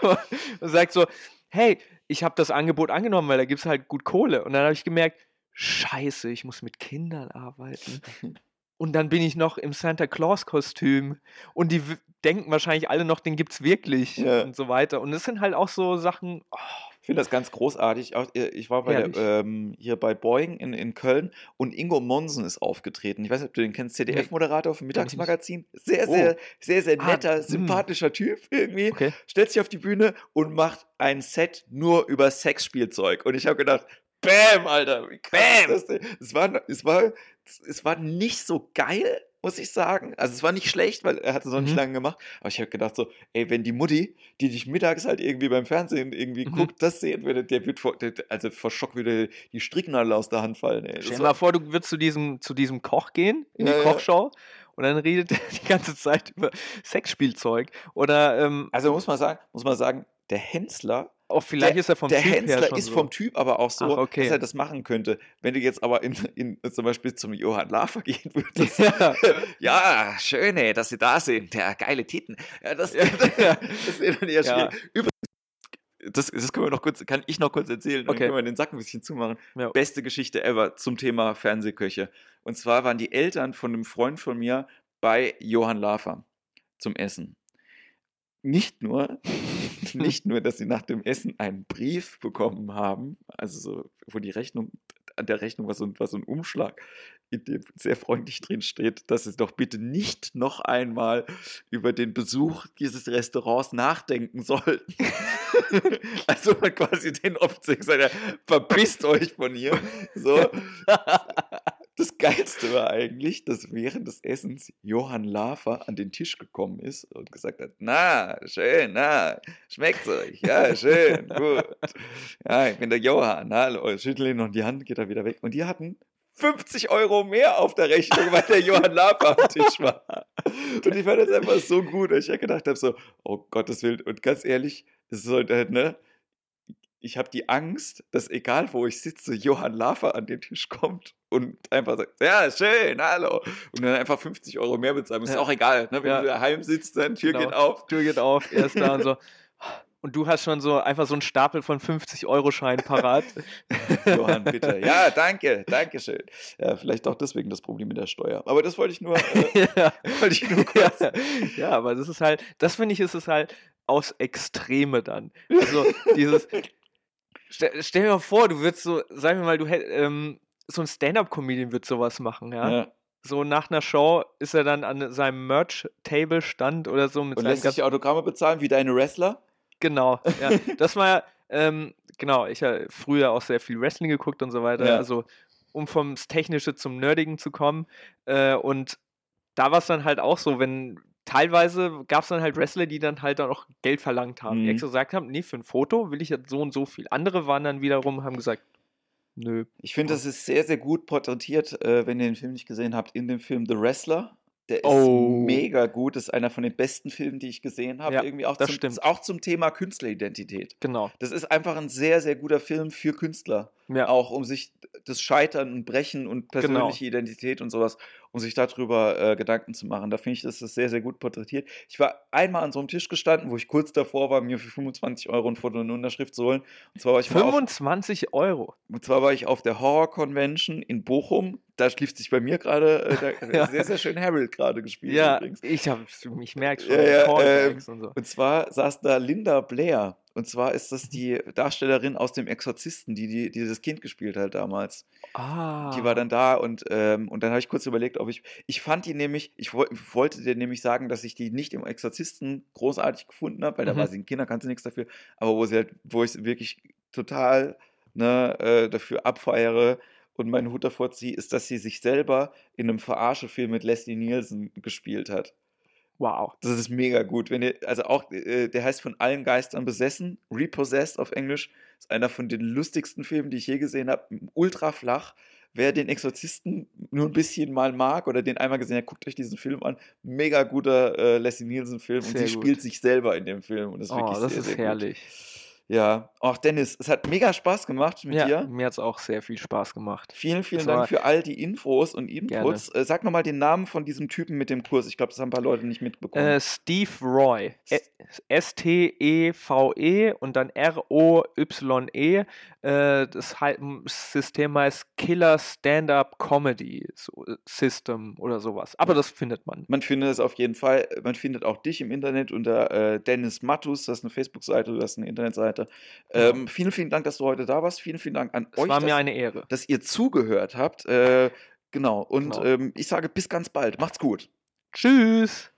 und sagt so, hey, ich habe das Angebot angenommen, weil da gibt es halt gut Kohle. Und dann habe ich gemerkt, scheiße, ich muss mit Kindern arbeiten. Und dann bin ich noch im Santa Claus-Kostüm. Und die denken wahrscheinlich alle noch, den gibt's wirklich. Ja. Und so weiter. Und es sind halt auch so Sachen, oh, Ich finde das ganz großartig. Äh, Ich war bei ähm, hier bei Boeing in, in Köln und Ingo Monsen ist aufgetreten. Ich weiß nicht, ob du den kennst, ZDF-Moderator vom. Mittagsmagazin. Sehr, Oh. sehr, sehr, sehr Ah, netter, hm. sympathischer Typ irgendwie. okay. Stellt sich auf die Bühne und macht ein Set nur über Sexspielzeug. Und ich habe gedacht, Bam, Alter, wie krass Bam! das denn? Es war, es, war, es war nicht so geil, muss ich sagen. Also es war nicht schlecht, weil er hat es noch nicht Mhm. lange gemacht. Aber ich habe gedacht so, ey, wenn die Mutti, die dich mittags halt irgendwie beim Fernsehen irgendwie Mhm. guckt, das sehen würde, der wird vor, der, also vor Schock würde die Stricknadel aus der Hand fallen. Ey. Stell dir mal vor, du würdest zu diesem, zu diesem Koch gehen, in Ja, die ja. Kochshow, und dann redet er die ganze Zeit über Sexspielzeug. Oder ähm, also muss man sagen, muss man sagen, der Hensler auch vielleicht der, ist er vom der Typ her Hensler schon ist so. vom Typ aber auch so, Ach, okay. dass er das machen könnte. Wenn du jetzt aber in, in, zum Beispiel zum Johann Lafer gehen würdest, Ja. ja, schön, ey, dass Sie da sind, ja, geile Titten. Ja, das, Ja. das wäre dann eher schwierig. Übrigens, das, das können wir noch kurz, kann ich noch kurz erzählen, dann Okay. können wir den Sack ein bisschen zumachen. Ja. Beste Geschichte ever zum Thema Fernsehköche. Und zwar waren die Eltern von einem Freund von mir bei Johann Lafer zum Essen. Nicht nur, nicht nur, dass sie nach dem Essen einen Brief bekommen haben, also so, wo die Rechnung, an der Rechnung war so, ein- war so ein Umschlag, in dem sehr freundlich drin steht, dass sie doch bitte nicht noch einmal über den Besuch dieses Restaurants nachdenken sollten. also man quasi den gesagt hat, verpisst euch von hier. So. Das Geilste war eigentlich, dass während des Essens Johann Lafer an den Tisch gekommen ist und gesagt hat, na, schön, na, schmeckt's euch, ja, schön, gut. Ja, ich bin der Johann, hallo, schüttel ihm noch die Hand, geht er wieder weg. Und die hatten 50 Euro mehr auf der Rechnung, weil der Johann Lafer am Tisch war. Und ich fand das einfach so gut, dass ich ja gedacht habe, so, oh Gottes Willen. Und ganz ehrlich, es ist halt, ne, ich habe die Angst, dass egal wo ich sitze, Johann Lafer an den Tisch kommt und einfach sagt, ja, schön, hallo. Und dann einfach 50 Euro mehr bezahlen. Ist Ja. auch egal, ne? wenn Ja. du daheim sitzt, dann Tür Genau. geht auf. Tür geht auf, er ist da und so. Und du hast schon so einfach so einen Stapel von 50-Euro-Scheinen parat. Johann, bitte. Ja, danke, danke schön. Ja, vielleicht auch deswegen das Problem mit der Steuer. Aber das wollte ich nur, äh, ja. wollte ich nur kurz. ja, ja, aber das ist halt, das finde ich, ist es halt aus Extreme dann. Also dieses, stell, stell dir mal vor, du würdest so, sagen wir mal, du hätt, ähm, so ein Stand-Up-Comedian wird sowas machen, ja? Ja. So nach einer Show ist er dann an seinem Merch-Table stand oder so mit Und lässt sich Autogramme bezahlen wie deine Wrestler? Genau, ja. Das war ja, ähm, genau, ich habe früher auch sehr viel Wrestling geguckt und so weiter. Ja. Also, um vom Technische zum Nerdigen zu kommen. Äh, und da war es dann halt auch so, wenn teilweise gab es dann halt Wrestler, die dann halt dann auch Geld verlangt haben. Die Mhm. extra gesagt haben, nee, für ein Foto will ich jetzt so und so viel. Andere waren dann wiederum, haben gesagt, nö. Ich finde, das ist sehr, sehr gut porträtiert, äh, wenn ihr den Film nicht gesehen habt, in dem Film The Wrestler. Der ist Oh. mega gut. Das ist einer von den besten Filmen, die ich gesehen habe. Ja, Irgendwie auch das zum, stimmt. auch zum Thema Künstleridentität. Genau. Das ist einfach ein sehr, sehr guter Film für Künstler. Ja. Auch um sich das Scheitern und Brechen und Genau. persönliche Identität und sowas, um sich darüber äh, Gedanken zu machen. Da finde ich, das ist sehr, sehr gut porträtiert. Ich war einmal an so einem Tisch gestanden, wo ich kurz davor war, mir für 25 Euro ein Foto und eine Unterschrift zu holen. Und zwar war ich mal auf, 25 Euro. und zwar war ich auf der Horror Convention in Bochum. Da schließt sich bei mir gerade äh, Ja. sehr, sehr schön Harold gerade gespielt. Ja, übrigens. ich, hab, ich merke schon, Ja, ähm, und so. Und zwar saß da Linda Blair. Und zwar ist das die Darstellerin aus dem Exorzisten, die, die, die das Kind gespielt hat damals. Ah. Die war dann da und, ähm, und dann habe ich kurz überlegt, ob ich. Ich fand die nämlich, ich woll, wollte dir nämlich sagen, dass ich die nicht im Exorzisten großartig gefunden habe, weil da Mhm. war sie ein Kinder, kannte nichts dafür, aber wo sie halt, wo ich wirklich total ne, äh, dafür abfeiere und meinen Hut davor ziehe, ist, dass sie sich selber in einem Verarschefilm mit Leslie Nielsen gespielt hat. Wow. Das ist mega gut. Wenn ihr, also auch, äh, der heißt von allen Geistern besessen, Repossessed auf Englisch. Ist einer von den lustigsten Filmen, die ich je gesehen habe. Ultra flach. Wer den Exorzisten nur ein bisschen mal mag oder den einmal gesehen hat, guckt euch diesen Film an. Mega guter äh, Leslie Nielsen-Film und sie gut. spielt sich selber in dem Film. Und das ist Oh, wirklich das sehr, ist sehr herrlich. Gut. Ja, auch Dennis, es hat mega Spaß gemacht mit Ja, dir. mir hat es auch sehr viel Spaß gemacht. Vielen, vielen Das Dank für all die Infos und Inputs. Äh, sag nochmal den Namen von diesem Typen mit dem Kurs. Ich glaube, das haben ein paar Leute nicht mitbekommen. Äh, Steve Roy. S-T-E-V-E und dann R-O-Y-E. Äh, das System heißt Killer Stand-Up Comedy äh, System oder sowas. Aber das findet man. Man findet es auf jeden Fall. Man findet auch dich im Internet unter äh, Dennis Mattus. Das ist eine Facebook-Seite, du hast eine Internetseite. Ähm, vielen, vielen Dank, dass du heute da warst. Vielen, vielen Dank an Es euch, war mir dass, eine Ehre. dass ihr zugehört habt. Äh, genau. Und Genau. Ähm, ich sage bis ganz bald. Macht's gut. Tschüss.